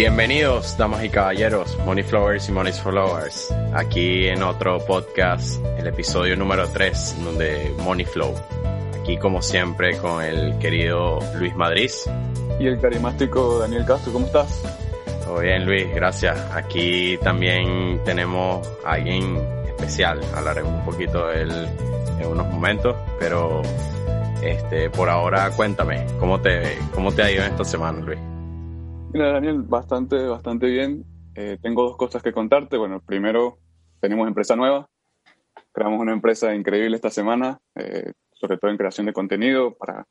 Bienvenidos, damas y caballeros, Money Flowers y Money Followers, aquí en otro podcast, el episodio número 3, donde Money Flow. Aquí, como siempre, con el querido Luis Madrid. Y el carismático Daniel Castro, ¿cómo estás? Todo bien, Luis, gracias. Aquí también tenemos a alguien especial, hablaremos un poquito de él en unos momentos, pero este, por ahora cuéntame, ¿cómo te, cómo te ha ido en esta semana, Luis? Mira, Daniel, bastante, bastante bien. Eh, tengo dos cosas que contarte. Bueno, primero, tenemos empresa nueva. Creamos una empresa increíble esta semana, eh, sobre todo en creación de contenido para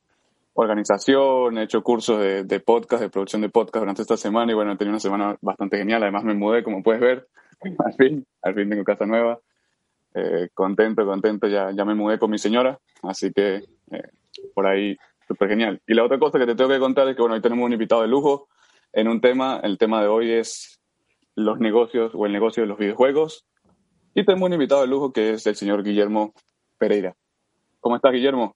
organización. He hecho cursos de, podcast, de producción de podcast durante esta semana y bueno, he tenido una semana bastante genial. Además, me mudé, como puedes ver. Al fin, al fin tengo casa nueva. Eh, contento, contento. Ya, ya me mudé con mi señora, así que por ahí súper genial. Y la otra cosa que te tengo que contar es que bueno, hoy tenemos un invitado de lujo en un tema. El tema de hoy es los negocios o el negocio de los videojuegos. Y tenemos un invitado de lujo que es el señor Guillermo Pereira. ¿Cómo estás, Guillermo?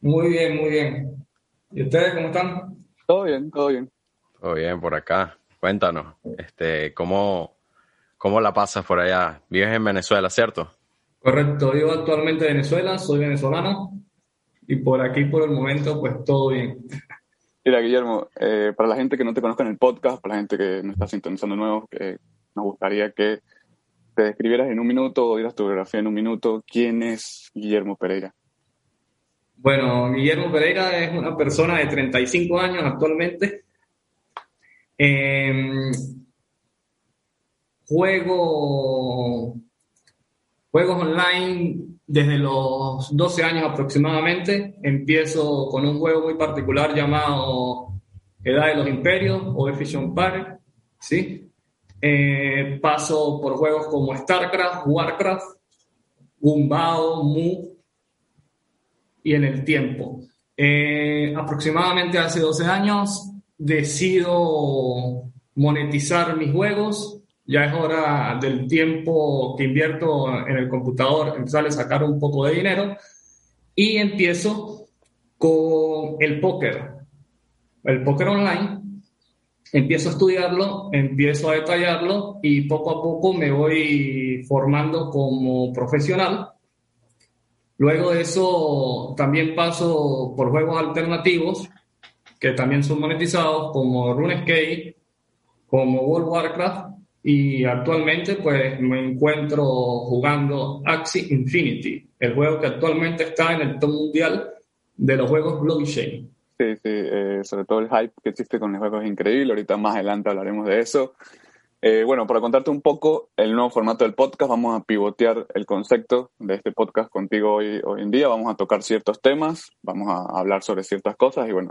Muy bien, muy bien. ¿Y ustedes cómo están? Todo bien, todo bien. Todo bien por acá. Cuéntanos, este, ¿cómo, cómo la pasas por allá? Vives en Venezuela, ¿cierto? Correcto, vivo actualmente en Venezuela, soy venezolano y por aquí por el momento pues todo bien. Mira, Guillermo, eh, para la gente que no te conozca en el podcast, para la gente que no está sintonizando nuevo, que nos gustaría que te describieras en un minuto o dieras tu biografía en un minuto. ¿Quién es Guillermo Pereira? Bueno, Guillermo Pereira es una persona de 35 años actualmente. Em, juego juegos online desde los 12 años aproximadamente. Empiezo con un juego muy particular llamado Edad de los Imperios o Efficient Park, ¿sí? Eh, paso por juegos como StarCraft, Warcraft, Gumbao, Mu y en el tiempo. Eh, aproximadamente hace 12 años decido monetizar mis juegos ya es hora del tiempo que invierto en el computador, empezar a sacar un poco de dinero y empiezo con el póker, el póker online. Empiezo a estudiarlo, empiezo a detallarlo y poco a poco me voy formando como profesional. Luego de eso también paso por juegos alternativos que también son monetizados como RuneScape, como World Warcraft y actualmente pues me encuentro jugando Axie Infinity, el juego que actualmente está en el top mundial de los juegos blockchain. Sí, sí, eh, sobre todo el hype que existe con el juego es increíble, ahorita más adelante hablaremos de eso. Eh, bueno, para contarte un poco el nuevo formato del podcast, vamos a pivotear el concepto de este podcast contigo hoy, hoy en día, vamos a tocar ciertos temas, vamos a hablar sobre ciertas cosas y bueno,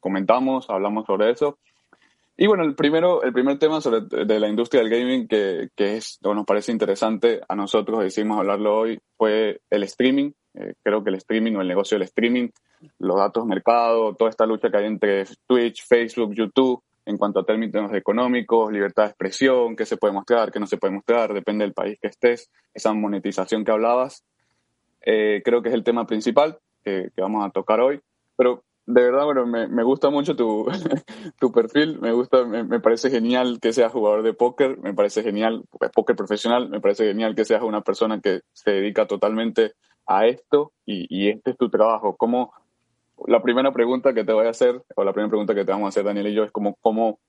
comentamos, hablamos sobre eso. Y bueno, el primero, el primer tema sobre, de la industria del gaming que, que es, o nos parece interesante a nosotros, decidimos hablarlo hoy, fue el streaming. Eh, creo que el streaming o el negocio del streaming, los datos de mercado, toda esta lucha que hay entre Twitch, Facebook, YouTube, en cuanto a términos económicos, libertad de expresión, qué se puede mostrar, qué no se puede mostrar, depende del país que estés, esa monetización que hablabas, eh, creo que es el tema principal que, que vamos a tocar hoy. Pero de verdad, bueno, me, me gusta mucho tu, tu, perfil, me gusta, me, parece genial que seas jugador de póker, me parece genial, póker profesional, me parece genial que seas una persona que se dedica totalmente a esto y, y este es tu trabajo. ¿Cómo, la primera pregunta que te voy a hacer, o la primera pregunta que te vamos a hacer Daniel y yo, es como, ¿cómo,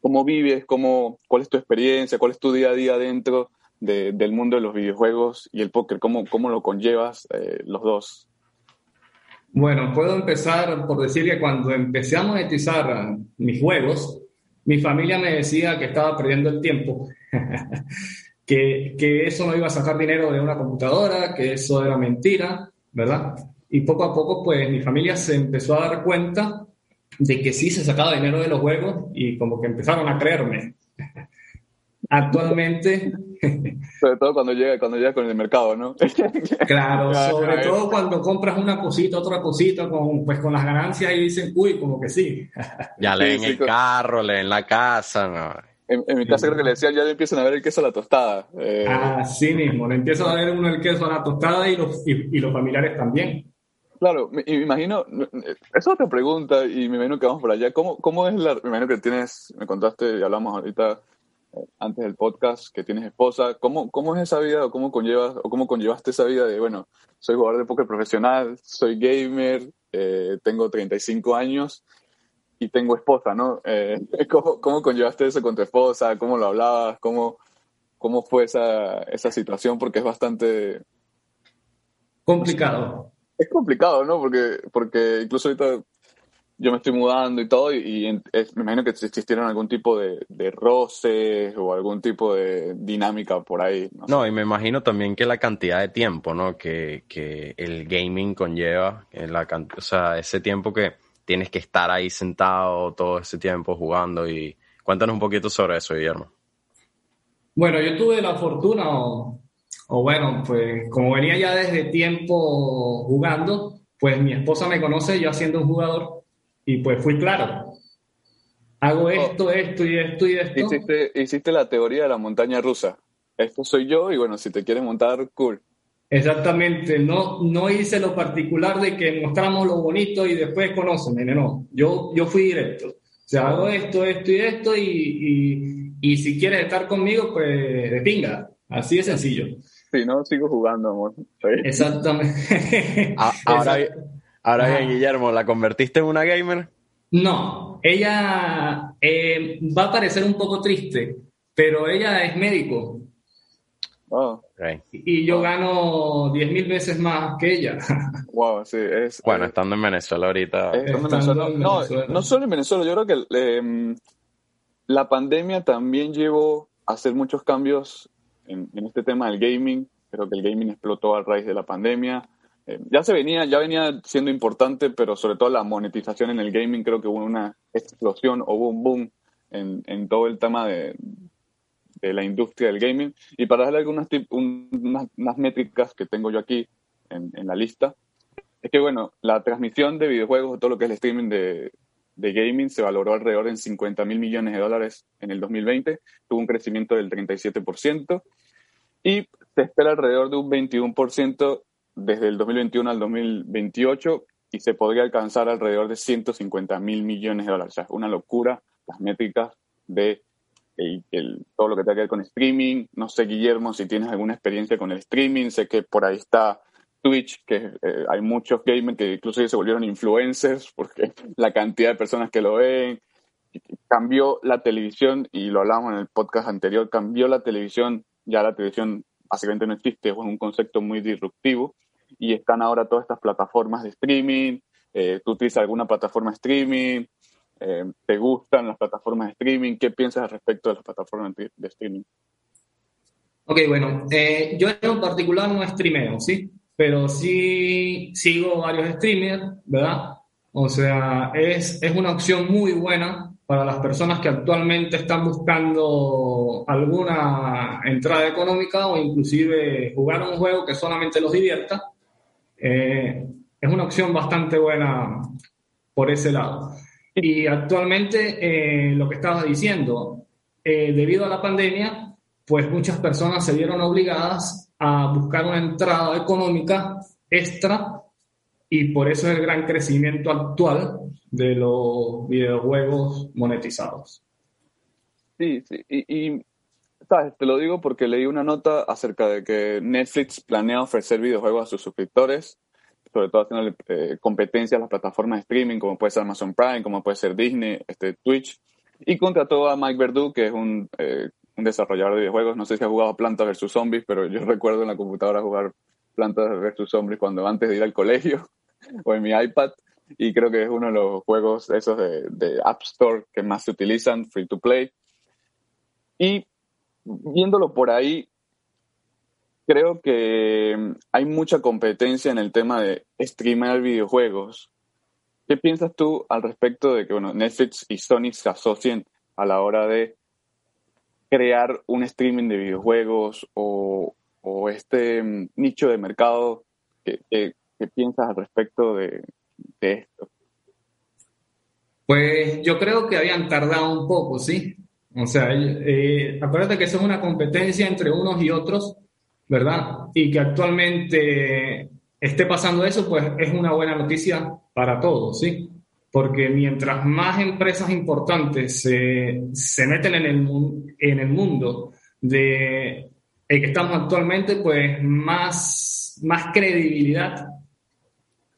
cómo vives, cómo, cuál es tu experiencia, cuál es tu día a día dentro de, del mundo de los videojuegos y el póker, cómo, cómo lo conllevas eh, los dos? Bueno, puedo empezar por decir que cuando empecé a monetizar mis juegos, mi familia me decía que estaba perdiendo el tiempo, que, que, eso no iba a sacar dinero de una computadora, que eso era mentira, ¿verdad? Y poco a poco, pues mi familia se empezó a dar cuenta de que sí se sacaba dinero de los juegos y como que empezaron a creerme. Actualmente sobre todo cuando llega, cuando llega con el mercado, ¿no? claro, sobre todo cuando compras una cosita, otra cosita, con, pues con las ganancias y dicen, uy, como que sí. Ya leen el carro, leen la casa, ¿no? En, mi casa creo que le decían, ya empiezan a ver el queso a la tostada. Eh... Así mismo, le empiezan a ver uno el queso a la tostada y los, y, los familiares también. Claro, me, imagino, es otra pregunta y me imagino que vamos por allá. ¿Cómo, cómo es la, me imagino que tienes, me contaste y hablamos ahorita antes del podcast que tienes esposa. ¿Cómo, cómo es esa vida o cómo conllevas o cómo conllevaste esa vida de, bueno, soy jugador de póker profesional, soy gamer, eh, tengo 35 años y tengo esposa, ¿no? Eh, ¿cómo, ¿Cómo conllevaste eso con tu esposa? ¿Cómo lo hablabas? ¿Cómo, cómo fue esa, esa situación? Porque es bastante... Complicado es complicado, ¿no? Porque, porque incluso ahorita yo me estoy mudando y todo, y, me imagino que existieron algún tipo de, de, roces o algún tipo de dinámica por ahí. No, y me imagino también que la cantidad de tiempo, ¿no? Que, que el gaming conlleva, la, o sea, ese tiempo que tienes que estar ahí sentado todo ese tiempo jugando y cuéntanos un poquito sobre eso, Guillermo. Bueno, yo tuve la fortuna, o bueno, pues como venía ya desde tiempo jugando, pues mi esposa me conoce yo siendo un jugador y pues fui claro. Hago oh. esto, esto y esto y esto. Hiciste, hiciste la teoría de la montaña rusa. Esto soy yo y bueno, si te quieres montar, cool. Exactamente, no, no hice lo particular de que mostramos lo bonito y después conocen, no, yo, yo fui directo. O sea, hago esto, esto y esto y, y, y si quieres estar conmigo, pues de pinga. Así de sencillo. Si no, sigo jugando, amor. Exactamente. Ah, ahora, ahora bien, Guillermo, ¿la convertiste en una gamer? No, ella eh, va a parecer un poco triste, pero ella es médico. Oh. Y yo gano 10 mil veces más que ella. Wow, sí, es. Bueno, eh, estando en Venezuela ahorita. No, no solo en Venezuela, yo creo que em, la pandemia también llevó a hacer muchos cambios en, este tema del gaming. Creo que el gaming explotó a raíz de la pandemia. Eh, ya se venía, ya venía siendo importante, pero sobre todo la monetización en el gaming creo que hubo una explosión o hubo un boom en, en todo el tema de, de, la industria del gaming. Y para darle algunas unas, métricas que tengo yo aquí en, en, la lista, es que bueno, la transmisión de videojuegos, todo lo que es el streaming de, de gaming se valoró alrededor en 50 mil millones de dólares en el 2020, tuvo un crecimiento del 37% y se espera alrededor de un 21% desde el 2021 al 2028 y se podría alcanzar alrededor de 150 mil millones de dólares. O sea, una locura las métricas de todo lo que tiene que ver con streaming. No sé, Guillermo, si tienes alguna experiencia con el streaming. Sé que por ahí está Twitch, que eh, hay muchos gamers que incluso se volvieron influencers porque la cantidad de personas que lo ven. Cambió la televisión, y lo hablábamos en el podcast anterior, cambió la televisión, ya la televisión básicamente no existe, es un concepto muy disruptivo, y están ahora todas estas plataformas de streaming, eh, tú utilizas alguna plataforma de streaming, eh, te gustan las plataformas de streaming, ¿qué piensas al respecto de las plataformas de, streaming? Ok, bueno, yo en particular no streameo, ¿sí? pero sí sigo varios streamers, ¿verdad? O sea, es, es una opción muy buena para las personas que actualmente están buscando alguna entrada económica o inclusive jugar un juego que solamente los divierta. Eh, es una opción bastante buena por ese lado. Y actualmente, eh, lo que estabas diciendo, eh, debido a la pandemia, pues muchas personas se vieron obligadas a buscar una entrada económica extra y por eso es el gran crecimiento actual de los videojuegos monetizados. Sí, sí, y, te lo digo porque leí una nota acerca de que Netflix planea ofrecer videojuegos a sus suscriptores, sobre todo haciendo eh, competencia a las plataformas de streaming como puede ser Amazon Prime, como puede ser Disney, este, Twitch, y contrató a Mike Verdu, que es un eh, un desarrollador de videojuegos. No sé si ha jugado Plantas vs. Zombies, pero yo recuerdo en la computadora jugar Plantas vs. Zombies cuando antes de ir al colegio o en mi iPad. Y creo que es uno de los juegos esos de, App Store que más se utilizan, free to play. Y viéndolo por ahí, creo que hay mucha competencia en el tema de streamar videojuegos. ¿Qué piensas tú al respecto de que bueno, Netflix y Sony se asocien a la hora de crear un streaming de videojuegos o, este mm, nicho de mercado que, piensas al respecto de, esto? Pues yo creo que habían tardado un poco, ¿sí? O sea, eh, acuérdate que eso es una competencia entre unos y otros, ¿verdad? Y que actualmente esté pasando eso, pues es una buena noticia para todos, ¿sí? Porque mientras más empresas importantes se, se meten en el, en el mundo de el que estamos actualmente, pues más, más credibilidad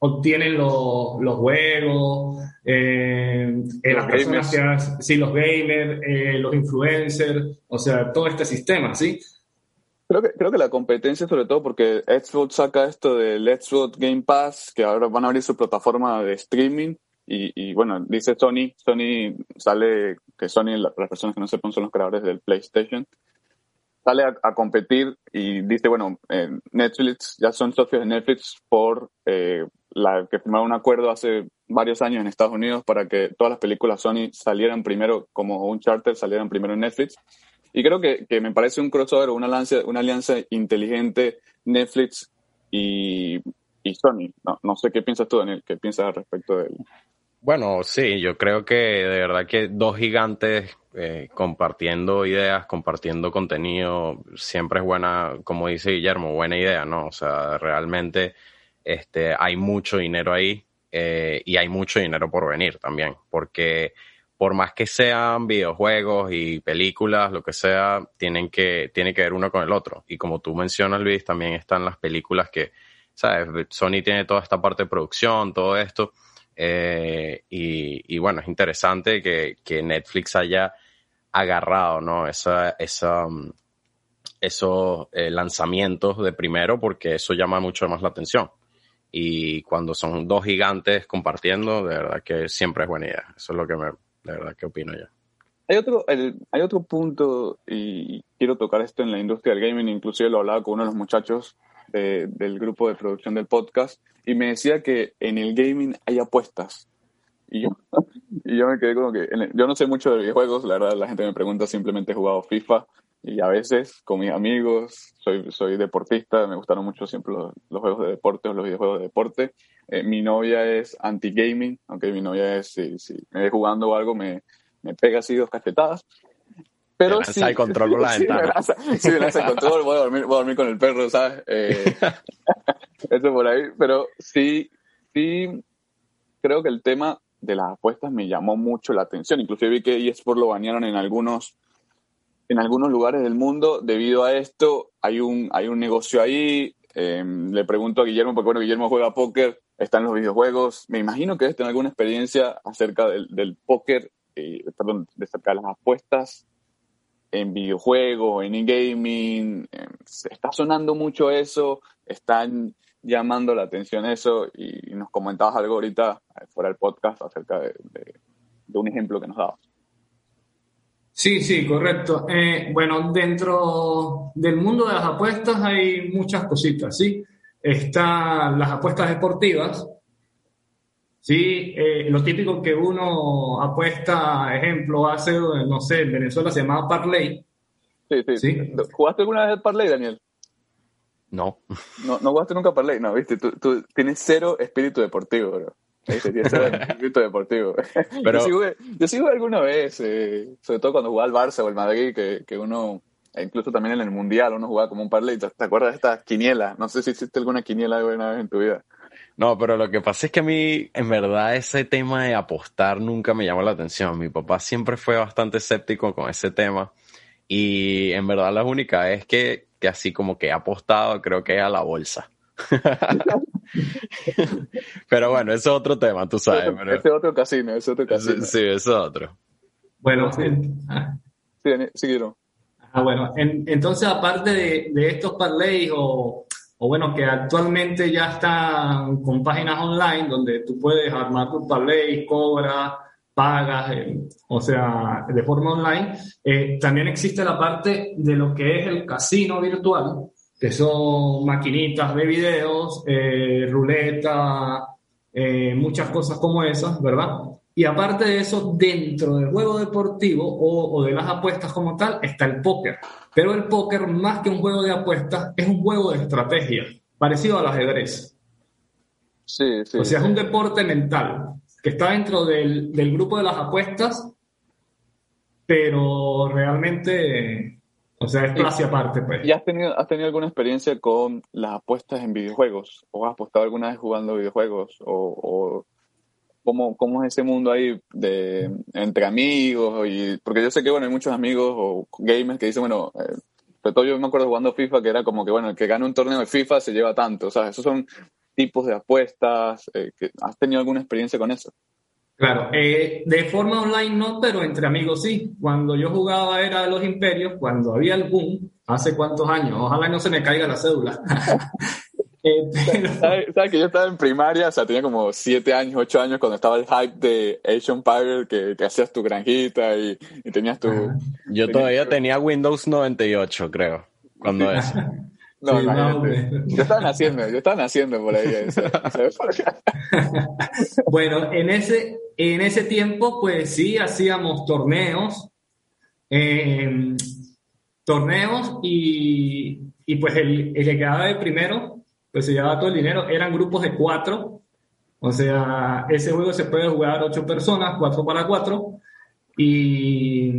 obtienen los, los juegos, eh, eh las personas que sí, los gamers, eh, los influencers, o sea, todo este sistema, ¿sí? Creo que, creo que la competencia, sobre todo porque Xbox saca esto del Xbox Game Pass, que ahora van a abrir su plataforma de streaming. Y, y bueno, dice Sony, Sony sale, que Sony, las personas que no sepan, son los creadores del PlayStation, sale a, competir y dice, bueno, Netflix, ya son socios de Netflix por eh, la que firmaron un acuerdo hace varios años en Estados Unidos para que todas las películas Sony salieran primero como un charter, salieran primero en Netflix. Y creo que, que me parece un crossover, una alianza, una alianza inteligente Netflix y, y Sony. No, no, sé qué piensas tú, Daniel, qué piensas al respecto de él. Bueno, sí, yo creo que de verdad que dos gigantes eh, compartiendo ideas, compartiendo contenido, siempre es buena, como dice Guillermo, buena idea, ¿no? O sea, realmente este, hay mucho dinero ahí eh, y hay mucho dinero por venir también, porque por más que sean videojuegos y películas, lo que sea, tienen que, tiene que ver uno con el otro. Y como tú mencionas, Luis, también están las películas que, ¿sabes? Sony tiene toda esta parte de producción, todo esto. Eh, y, bueno, es interesante que, que, Netflix haya agarrado, ¿no? Esa, esa, esos eh, lanzamientos de primero, porque eso llama mucho más la atención. Y cuando son dos gigantes compartiendo, de verdad que siempre es buena idea. Eso es lo que me, de verdad, ¿qué opino yo? Hay otro, hay otro punto, y quiero tocar esto en la industria del gaming, inclusive lo hablaba con uno de los muchachos del grupo de producción del podcast, y me decía que en el gaming hay apuestas. Y yo, y yo me quedé como que, yo no sé mucho de videojuegos, la verdad la gente me pregunta, simplemente he jugado FIFA, y a veces con mis amigos, soy, soy deportista, me gustaron mucho siempre los, los juegos de deporte o los videojuegos de deporte. Eh, mi novia es anti-gaming, aunque mi novia es, si, si me ve jugando o algo, me, me pega así dos cachetadas. Pero sí, el control por la sí, ventana. Me sí, me lanza el control, voy a dormir, voy a dormir con el perro, ¿sabes? Eh, eso por ahí. Pero sí, sí, creo que el tema de las apuestas me llamó mucho la atención. Inclusive vi que eSport lo banearon en algunos en algunos lugares del mundo debido a esto. Hay un, hay un negocio ahí. Eh, le pregunto a Guillermo, porque bueno, Guillermo juega póker, está en los videojuegos. Me imagino que debes tener alguna experiencia acerca del, del póker, eh, perdón, de acerca de las apuestas en videojuegos, en e-gaming. Eh, está sonando mucho eso, están llamando la atención eso y, nos comentabas algo ahorita eh, fuera del podcast acerca de, de, de un ejemplo que nos dabas. Sí, sí, correcto. Eh, bueno, dentro del mundo de las apuestas hay muchas cositas, ¿sí? Están las apuestas deportivas, ¿sí? Eh, lo típico que uno apuesta, ejemplo, hace, no sé, en Venezuela se llamaba Parlay. Sí, sí, sí. ¿Jugaste alguna vez el Parlay, Daniel? No. No, no jugaste nunca Parlay, no, viste, tú, tú tienes cero espíritu deportivo, bro. Ese deportivo. Pero... Yo, sí jugué, alguna vez, eh, sobre todo cuando jugaba al Barça o el Madrid, que, que uno, e incluso también en el Mundial, uno jugaba como un parlay. ¿Te acuerdas de esta quiniela? No sé si hiciste alguna quiniela alguna vez en tu vida. No, pero lo que pasa es que a mí, en verdad, ese tema de apostar nunca me llamó la atención. Mi papá siempre fue bastante escéptico con ese tema. Y en verdad la única vez que, que así como que he apostado creo que es a la bolsa. pero bueno, ese es otro tema, tú sabes. Ese es otro casino, ese es otro casino. Sí, ese es otro. Bueno, sí, ah. sí, siguieron. Ah, bueno, entonces aparte de, de estos parlays o, o, bueno, que actualmente ya están con páginas online donde tú puedes armar tus parlays, cobras, pagas, eh, o sea, de forma online, eh, también existe la parte de lo que es el casino virtual, que son maquinitas de videos, eh, ruleta, muchas cosas como esas, ¿verdad? Y aparte de eso, dentro del juego deportivo o, o, de las apuestas como tal, está el póker. Pero el póker, más que un juego de apuestas, es un juego de estrategia, parecido al ajedrez. Sí, sí. O sea, es un deporte mental, que está dentro del, del grupo de las apuestas, pero realmente O sea, es clase aparte, pues. ¿Y has tenido, has tenido alguna experiencia con las apuestas en videojuegos? ¿O has apostado alguna vez jugando videojuegos? ¿O, cómo, cómo, es ese mundo ahí de entre amigos? Y, porque yo sé que, bueno, hay muchos amigos o gamers que dicen, bueno, eh, sobre todo yo me acuerdo jugando FIFA que era como que, bueno, el que gana un torneo de FIFA se lleva tanto. O sea, esos son tipos de apuestas. Eh, ¿Has tenido alguna experiencia con eso? Claro, eh, de forma online no, pero entre amigos sí. Cuando yo jugaba era de los imperios, cuando había el boom, hace cuántos años, ojalá no se me caiga la cédula. eh, ¿Sabes, que yo estaba en primaria? O sea, tenía como siete años, ocho años cuando estaba el hype de Asian Empire, que, que hacías tu granjita y, tenías tu... Yo todavía tenía Windows 98, creo, cuando eso. No, no, yo estaba naciendo, yo estaba naciendo por ahí. bueno, en ese, en ese tiempo, pues sí, hacíamos torneos, em, torneos y, y, pues el, el, que quedaba de primero, pues se llevaba todo el dinero, eran grupos de cuatro, o sea, ese juego se puede jugar ocho personas, cuatro para cuatro, y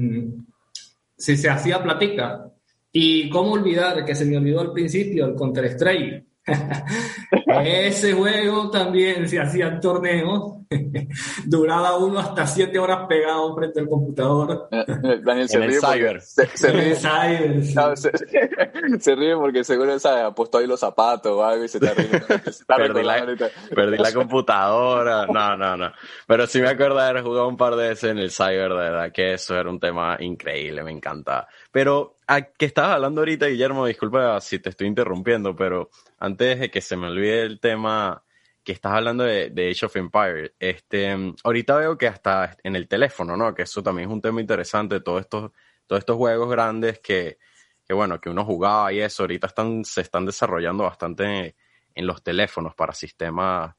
si se hacía platica, y cómo olvidar que se me olvidó al principio el Counter-Strike. Ese juego también se hacía torneos, duraba uno hasta siete horas pegado frente al computador. Eh, eh, Daniel se ríe. Se, ríe. se, ríe porque seguro sabe, ha puesto ahí los zapatos o algo y se te ríe. perdí, la, perdí la, computadora. No, no, no. Pero sí me acuerdo de haber jugado un par de veces en el Cyber, de verdad que eso era un tema increíble, me encanta. Pero a que estabas hablando ahorita, Guillermo, disculpa si te estoy interrumpiendo, pero antes de que se me olvide el tema que estás hablando de, Age of Empires, este, ahorita veo que hasta en el teléfono, ¿no? Que eso también es un tema interesante, todos estos, todos estos juegos grandes que, que bueno, que uno jugaba y eso, ahorita están, se están desarrollando bastante en, los teléfonos para sistemas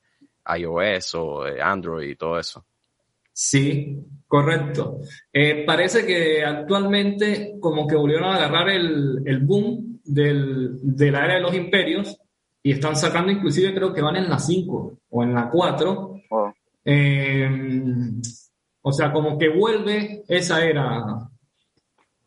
iOS o Android y todo eso. Sí, correcto. Eh, parece que actualmente como que volvieron a agarrar el, el boom del, de la era de los imperios y están sacando inclusive creo que van en la 5 o en la 4. Eh, o sea, como que vuelve esa era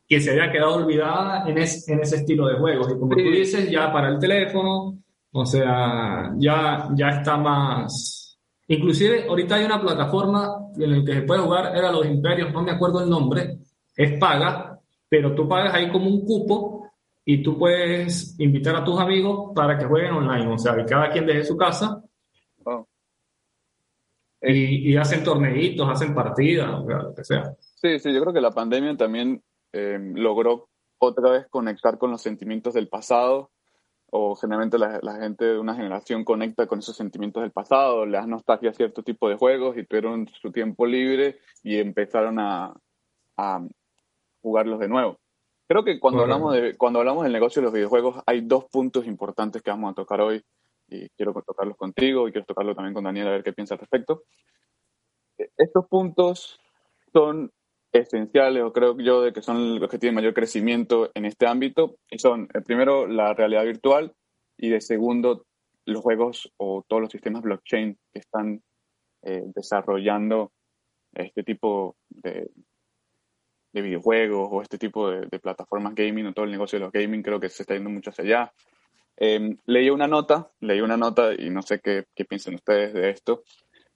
que se había quedado olvidada en, en ese estilo de juegos. Y como tú dices, ya para el teléfono, o sea, ya, ya está más Inclusive ahorita hay una plataforma en la que se puede jugar, era Los Imperios, no me acuerdo el nombre, es paga, pero tú pagas ahí como un cupo y tú puedes invitar a tus amigos para que jueguen online, o sea, que cada quien desde su casa oh. y, hacen torneitos, hacen partidas, o sea, lo que sea. Sí, sí, yo creo que la pandemia también eh, logró otra vez conectar con los sentimientos del pasado o generalmente la, gente de una generación conecta con esos sentimientos del pasado, le das nostalgia a cierto tipo de juegos y tuvieron su tiempo libre y empezaron a, a jugarlos de nuevo. Creo que cuando, hablamos de, cuando hablamos del negocio de los videojuegos hay dos puntos importantes que vamos a tocar hoy y quiero tocarlos contigo y quiero tocarlo también con Daniel a ver qué piensa al respecto. Estos puntos son esenciales, o creo yo, de que son los que tienen mayor crecimiento en este ámbito, y son, el primero, la realidad virtual, y de segundo, los juegos o todos los sistemas blockchain que están eh, desarrollando este tipo de, de, videojuegos o este tipo de, plataformas gaming o todo el negocio de los gaming, creo que se está yendo mucho hacia allá. Eh, leí una nota, leí una nota y no sé qué, qué piensan ustedes de esto,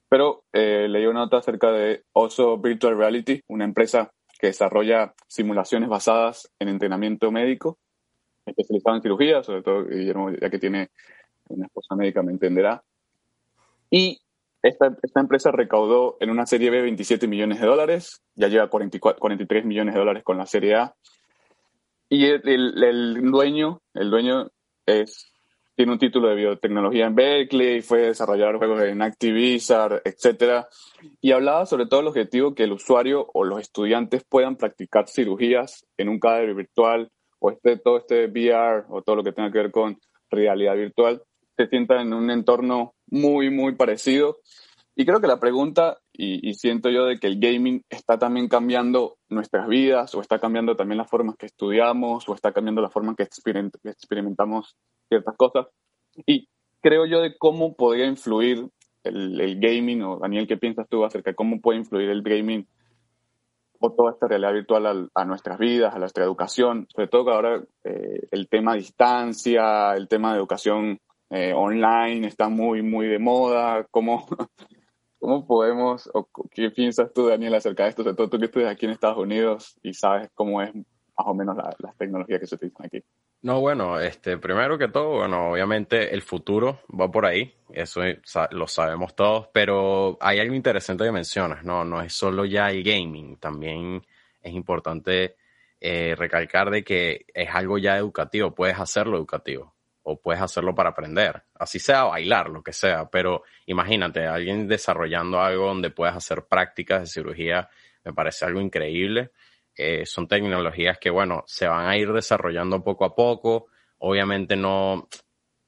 pero eh, leí una nota acerca de Oso Virtual Reality, una empresa que desarrolla simulaciones basadas en entrenamiento médico, especializado en cirugía, sobre todo Guillermo, ya que tiene una esposa médica, me entenderá. Y esta, esta, empresa recaudó en una serie B 27 millones de dólares, ya lleva 44, 43 millones de dólares con la serie A. Y el, el dueño, el dueño es tiene un título de biotecnología en Berkeley, fue desarrollar juegos en Activision, etc. Y hablaba sobre todo el objetivo que el usuario o los estudiantes puedan practicar cirugías en un cadáver virtual o este, todo este VR o todo lo que tenga que ver con realidad virtual, se sienta en un entorno muy, muy parecido. Y creo que la pregunta, y, siento yo de que el gaming está también cambiando nuestras vidas, o está cambiando también las formas que estudiamos, o está cambiando la forma que experimentamos ciertas cosas. Y creo yo de cómo podría influir el, gaming, o Daniel, ¿qué piensas tú acerca de cómo puede influir el gaming o toda esta realidad virtual a, nuestras vidas, a nuestra educación, sobre todo que ahora eh, el tema distancia, el tema de educación eh, online está muy, muy de moda, ¿cómo, cómo podemos, o qué piensas tú, Daniel, acerca de esto, sobre todo tú que estudias aquí en Estados Unidos y sabes cómo es más o menos las tecnologías que se utilizan aquí? No, bueno, este, primero que todo, bueno, obviamente el futuro va por ahí, eso lo sabemos todos, pero hay algo interesante que mencionas, no, no es solo ya el gaming, también es importante eh, recalcar de que es algo ya educativo, puedes hacerlo educativo o puedes hacerlo para aprender, así sea bailar, lo que sea, pero imagínate, alguien desarrollando algo donde puedas hacer prácticas de cirugía, me parece algo increíble son tecnologías que, bueno, se van a ir desarrollando poco a poco. Obviamente no,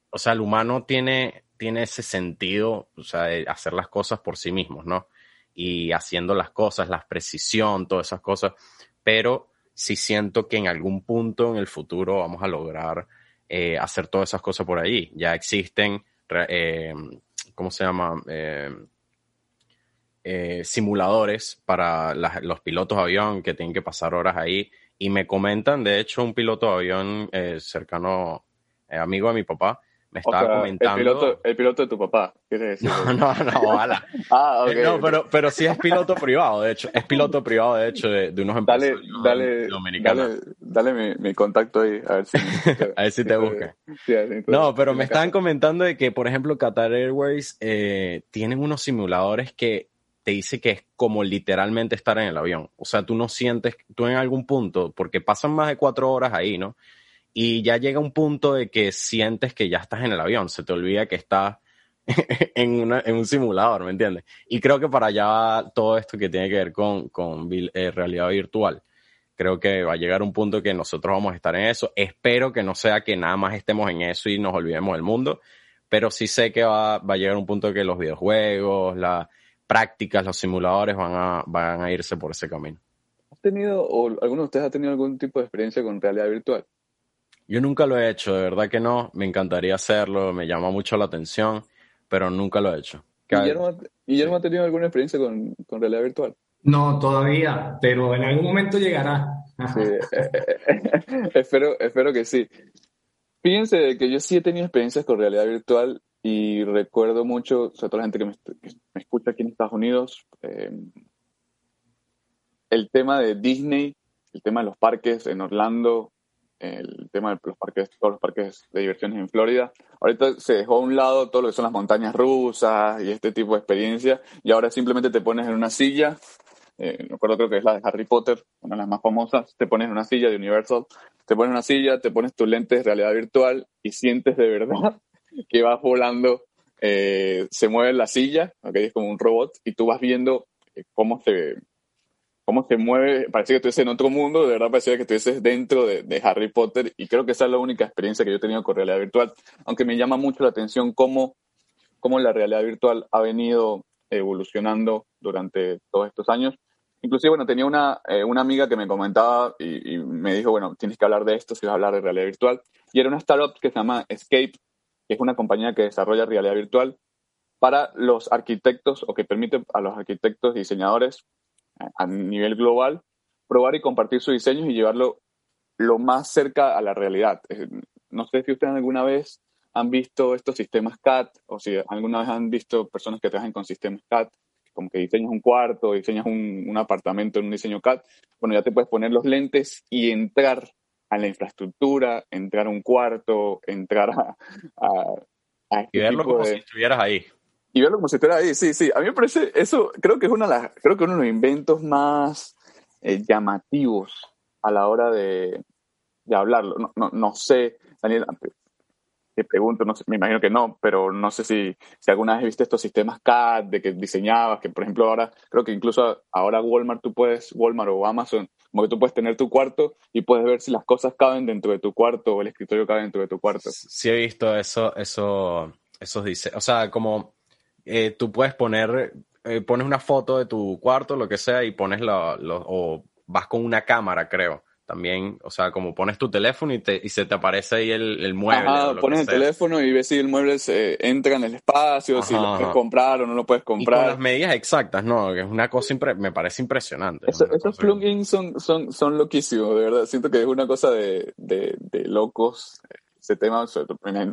o sea, el humano tiene, tiene ese sentido, o sea, de hacer las cosas por sí mismos, ¿no? Y haciendo las cosas, la precisión, todas esas cosas, pero sí siento que en algún punto en el futuro vamos a lograr eh, hacer todas esas cosas por ahí. Ya existen, eh, ¿cómo se llama? Eh, simuladores para los pilotos de avión que tienen que pasar horas ahí. Y me comentan, de hecho, un piloto de avión eh, cercano, eh, amigo de mi papá, me estaba comentando. El piloto, el piloto de tu papá, ¿quieres decir? No, no, no, ojalá. ah, ok. No, pero, pero sí es piloto privado, de hecho. Es piloto privado, de hecho, de, unos empresarios dale, dominicanos. Dale, dale mi, contacto ahí, a ver si, a ver si te busca. no, pero me estaban comentando de que, por ejemplo, Qatar Airways eh, tienen unos simuladores que dice que es como literalmente estar en el avión. O sea, tú no sientes, tú en algún punto, porque pasan más de cuatro horas ahí, ¿no? Y ya llega un punto de que sientes que ya estás en el avión, se te olvida que estás en, un simulador, ¿me entiendes? Y creo que para allá va todo esto que tiene que ver con, con eh, realidad virtual. Creo que va a llegar un punto que nosotros vamos a estar en eso. Espero que no sea que nada más estemos en eso y nos olvidemos del mundo, pero sí sé que va, va a llegar un punto que los videojuegos, la, prácticas, los simuladores van a, van a irse por ese camino. ¿Has tenido, o alguno de ustedes ha tenido algún tipo de experiencia con realidad virtual? Yo nunca lo he hecho, de verdad que no. Me encantaría hacerlo, me llama mucho la atención, pero nunca lo he hecho. ¿Guillermo, ¿Guillermo ha tenido alguna experiencia con, con, realidad virtual? No, todavía, pero en algún momento llegará. Sí, espero, espero que sí. Fíjense que yo sí he tenido experiencias con realidad virtual y recuerdo mucho, sobre todo la gente que me, escucha aquí en Estados Unidos, eh, el tema de Disney, el tema de los parques en Orlando, el tema de los parques, todos los parques de diversiones en Florida. Ahorita se dejó a un lado todo lo que son las montañas rusas y este tipo de experiencia, y ahora simplemente te pones en una silla. Eh, me acuerdo creo que es la de Harry Potter, una de las más famosas, te pones en una silla de Universal, te pones en una silla, te pones tus lentes de realidad virtual y sientes de verdad que vas volando, eh, se mueve la silla, ¿okay? es como un robot, y tú vas viendo eh, cómo se, cómo se mueve, parece que estuvieses en otro mundo, de verdad parecía que estuvieses dentro de, Harry Potter, y creo que esa es la única experiencia que yo he tenido con realidad virtual, aunque me llama mucho la atención cómo, cómo la realidad virtual ha venido evolucionando durante todos estos años. Inclusive, bueno, tenía una, eh, una amiga que me comentaba y, y, me dijo, bueno, tienes que hablar de esto si vas a hablar de realidad virtual. Y era una startup que se llama Escape, que es una compañía que desarrolla realidad virtual para los arquitectos o que permite a los arquitectos y diseñadores eh, a nivel global probar y compartir sus diseños y llevarlo lo más cerca a la realidad. No sé si ustedes alguna vez han visto estos sistemas CAD o si alguna vez han visto personas que trabajan con sistemas CAD, como que diseñas un cuarto, diseñas un, un apartamento en un diseño CAD. Bueno, ya te puedes poner los lentes y entrar a la infraestructura, entrar a un cuarto, entrar a... a, este y verlo como si estuvieras ahí. Y verlo como si estuvieras ahí, sí, sí. A mí me parece, eso creo que es una de creo que uno de los inventos más eh, llamativos a la hora de, de hablarlo. No, no, no sé, Daniel, te pregunto, no sé, me imagino que no, pero no sé si, si alguna vez viste estos sistemas CAD de que diseñabas, que por ejemplo ahora, creo que incluso ahora Walmart tú puedes, Walmart o Amazon, como que tú puedes tener tu cuarto y puedes ver si las cosas caben dentro de tu cuarto o el escritorio cabe dentro de tu cuarto. Sí he visto eso, eso, esos dice, o sea, como eh, tú puedes poner, eh, pones una foto de tu cuarto, lo que sea, y pones lo, o vas con una cámara, creo también, o sea, como pones tu teléfono y, te, y se te aparece ahí el, el mueble. Ajá, pones el teléfono y ves si el mueble se entra en el espacio, si lo puedes comprar o no lo puedes comprar. Y con las medidas exactas, ¿no? Que es una cosa, me parece impresionante. esos plugins son, son, son loquísimos, de verdad. Siento que es una cosa de, de, de locos ese tema.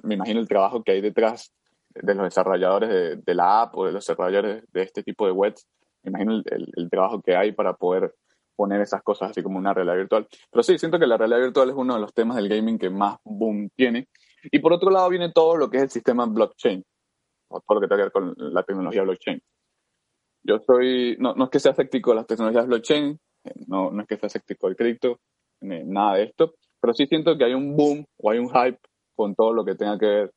Me imagino el trabajo que hay detrás de los desarrolladores de, de la app o de los desarrolladores de este tipo de webs. Me imagino el, el trabajo que hay para poder poner esas cosas así como una realidad virtual. Pero sí, siento que la realidad virtual es uno de los temas del gaming que más boom tiene. Y por otro lado viene todo lo que es el sistema blockchain, o todo lo que tiene que ver con la tecnología blockchain. Yo soy, no, no es que sea escéptico de las tecnologías blockchain, eh, no, no es que sea escéptico del cripto, nada de esto, pero sí siento que hay un boom o hay un hype con todo lo que tenga que ver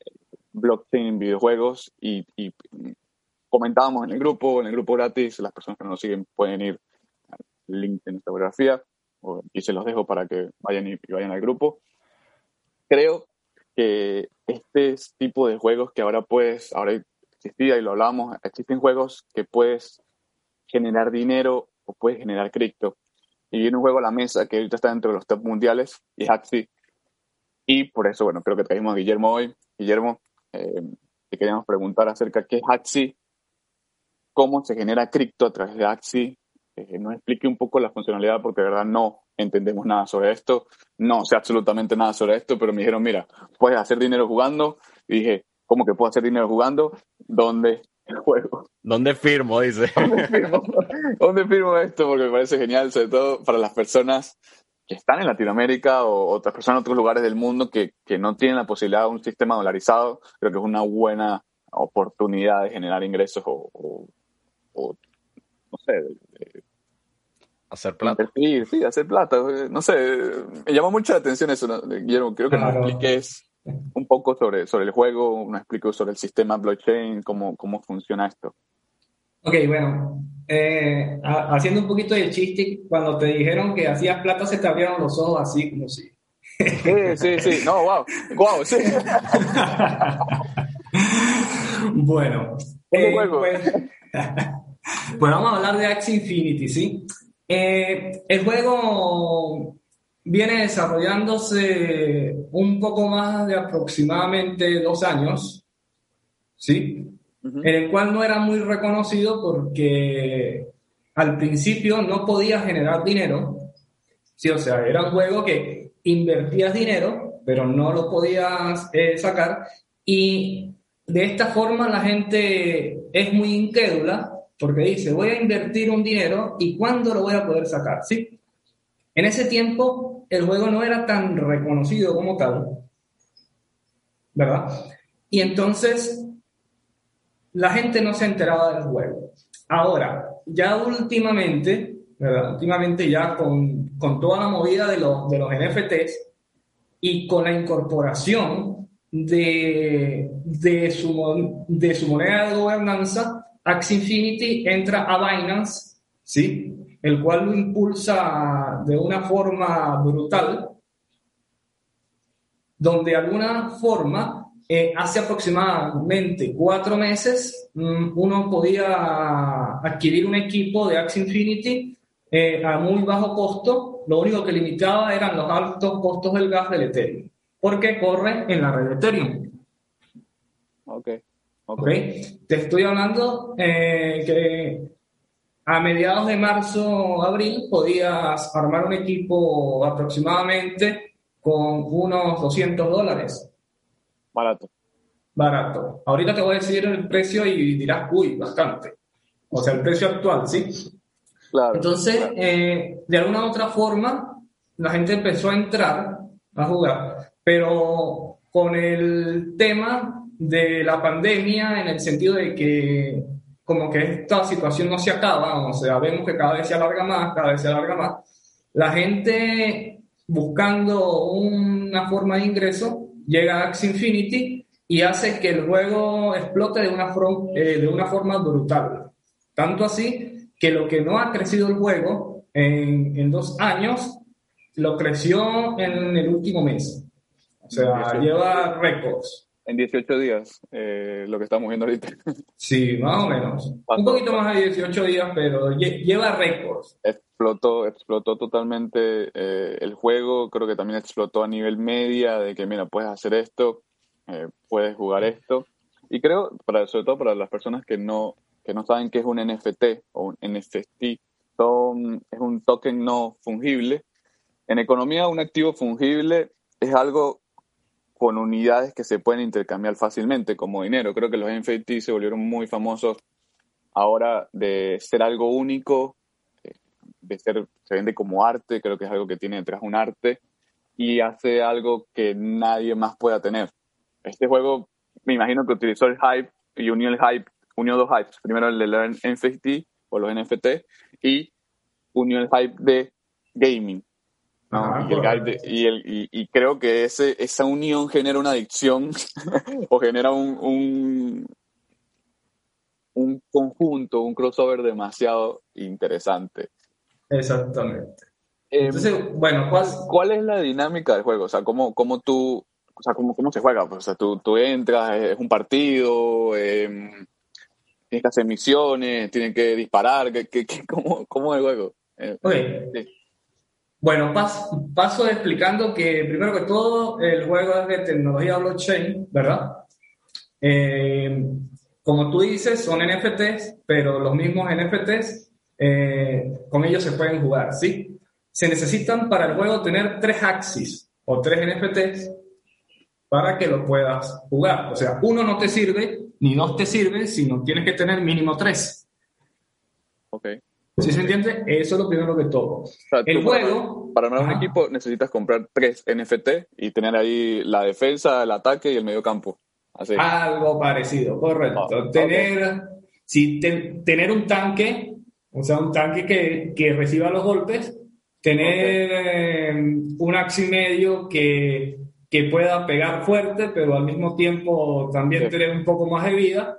eh, blockchain en videojuegos y, y comentábamos en el grupo, en el grupo gratis, las personas que no nos siguen pueden ir link en esta biografía y se los dejo para que vayan y, vayan al grupo. Creo que este tipo de juegos que ahora puedes, ahora existía y lo hablamos, existen juegos que puedes generar dinero o puedes generar cripto. Y viene un juego a la mesa que ahorita está dentro de los top mundiales y es Axie. Y por eso, bueno, creo que trajimos a Guillermo hoy. Guillermo, eh, te queríamos preguntar acerca de qué es Axie, cómo se genera cripto a través de Axie eh, nos explique un poco la funcionalidad porque de verdad no entendemos nada sobre esto, no sé absolutamente nada sobre esto, pero me dijeron, mira, puedes hacer dinero jugando. Y dije, ¿cómo que puedo hacer dinero jugando? ¿Dónde juego? ¿Dónde firmo? Dice. ¿Dónde firmo? esto? Porque me parece genial, sobre todo para las personas que están en Latinoamérica o otras personas en otros lugares del mundo que, que no tienen la posibilidad de un sistema dolarizado. Creo que es una buena oportunidad de generar ingresos o, o no sé, Hacer plata. Sí, sí, hacer plata. No sé, me llamó mucha la atención eso, Guillermo. Creo que nos expliques un poco sobre, sobre el juego, nos expliques sobre el sistema blockchain, cómo, cómo funciona esto. Ok, bueno, eh, haciendo un poquito de chiste, cuando te dijeron que hacías plata se te abrieron los ojos así como si... Sí, sí, sí, no, wow, wow, sí. bueno, eh, pues, pues, vamos a hablar de Axie Infinity, ¿sí? Eh, el juego viene desarrollándose un poco más de aproximadamente dos años, ¿sí? En el cual no era muy reconocido porque al principio no podías generar dinero, ¿sí? O sea, era un juego que invertías dinero, pero no lo podías eh, sacar y de esta forma la gente es muy incrédula porque dice, voy a invertir un dinero y ¿cuándo lo voy a poder sacar? ¿Sí? En ese tiempo el juego no era tan reconocido como tal, ¿verdad? Y entonces la gente no se enteraba del juego. Ahora, ya últimamente, ¿verdad? Últimamente ya con, con toda la movida de los, de los NFTs y con la incorporación de, de, su, de su moneda de gobernanza, Axie Infinity entra a Binance, ¿sí? el cual lo impulsa de una forma brutal, donde de alguna forma, eh, hace aproximadamente cuatro meses, mm, uno podía adquirir un equipo de Axie Infinity eh, a muy bajo costo, lo único que limitaba eran los altos costos del gas del Ethereum, porque corre en la red Ethereum. Okay. ¿Ok? Te estoy hablando eh, que a mediados de marzo, abril, podías armar un equipo aproximadamente con unos 200 dólares. Barato. Barato. Ahorita te voy a decir el precio y dirás, uy, bastante. O sea, el precio actual, ¿sí? Claro. Entonces, eh, de alguna u otra forma, la gente empezó a entrar a jugar, pero con el tema de la pandemia en el sentido de que como que esta situación no se acaba, o sea, vemos que cada vez se alarga más, cada vez se alarga más, la gente buscando una forma de ingreso llega a Axie Infinity y hace que el juego explote de una, eh, de una forma brutal. Tanto así que lo que no ha crecido el juego en, en dos años, lo creció en el último mes. O sea, lleva récords en 18 días, eh, lo que estamos viendo ahorita. Sí, más o menos. Un poquito más de 18 días, pero lleva récords. explotó, explotó totalmente eh, el juego, creo que también explotó a nivel media, de que mira, puedes hacer esto, eh, puedes jugar esto. Y creo, para, sobre todo para las personas que no, que no saben qué es un NFT o un NFT, son, es un token no fungible. En economía, un activo fungible es algo con unidades que se pueden intercambiar fácilmente como dinero. Creo que los NFT se volvieron muy famosos ahora de ser algo único, eh, de ser, se vende como arte, creo que es algo que tiene detrás un arte y hace algo que nadie más pueda tener. Este juego, me imagino que utilizó el hype y unió el hype, unió dos hypes. Primero el de los NFT o los NFT y unió el hype de gaming y, el, y, creo que ese, esa unión genera una adicción o genera un, un, conjunto, un crossover demasiado interesante. Exactamente. Em, Entonces, bueno, ¿cuál, es la dinámica del juego? O sea, ¿cómo, cómo tú, o sea, cómo, cómo se juega? Pues, o sea, tú, tú entras, es un partido, eh, tienes que hacer misiones, tienen que disparar, ¿qué, qué, cómo, ¿cómo, es el juego? Eh, bueno, paso explicando que primero que todo el juego es de tecnología blockchain, ¿verdad? Eh, como tú dices, son NFTs, pero los mismos NFTs, eh, con ellos se pueden jugar, ¿sí? Se necesitan para el juego tener tres axis o tres NFTs para que lo puedas jugar. O sea, uno no te sirve, ni dos te sirven, sino tienes que tener mínimo tres. Ok. ¿Sí se entiende? Eso es lo primero que todo. el juego. Para, armar un equipo necesitas comprar tres NFT y tener ahí la defensa, el ataque y el medio campo. Algo parecido, correcto. Ah, tener, tener un tanque, o sea, un tanque que, que reciba los golpes, tener eh, un axi medio que, que, pueda pegar fuerte, pero al mismo tiempo también tener un poco más de vida,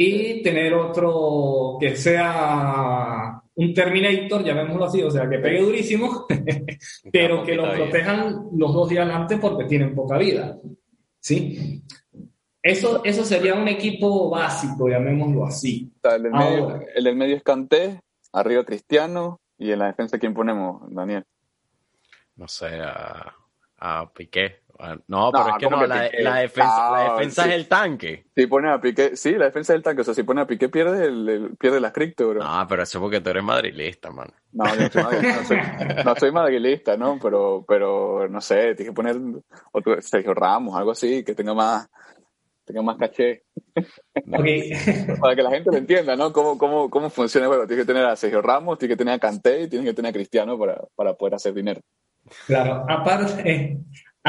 y tener otro que sea un Terminator, llamémoslo así, o sea, que pegue durísimo, pero que lo protejan los dos días antes porque tienen poca vida. ¿Sí? Eso, eso sería un equipo básico, llamémoslo así. el, del medio, el del medio es Canté, arriba Cristiano, y en la defensa, ¿quién ponemos, Daniel? No sé, a, a Piqué. No, pero es que no, la, defensa, la defensa es el tanque. Si pones a Piqué, sí, la defensa es el tanque. O sea, si pones a Piqué, pierde, el, pierde la cripto, bro. No, pero eso es porque tú eres madrilista, man. No, yo soy no, soy, no soy madrilista, ¿no? Pero, pero no sé, tienes que poner otro Sergio Ramos, algo así, que tenga más, tenga más caché. Okay. Para que la gente lo entienda, ¿no? Cómo, cómo, cómo funciona el juego. Tienes que tener a Sergio Ramos, tienes que tener a Canté y tienes que tener a Cristiano para, para poder hacer dinero. Claro, aparte,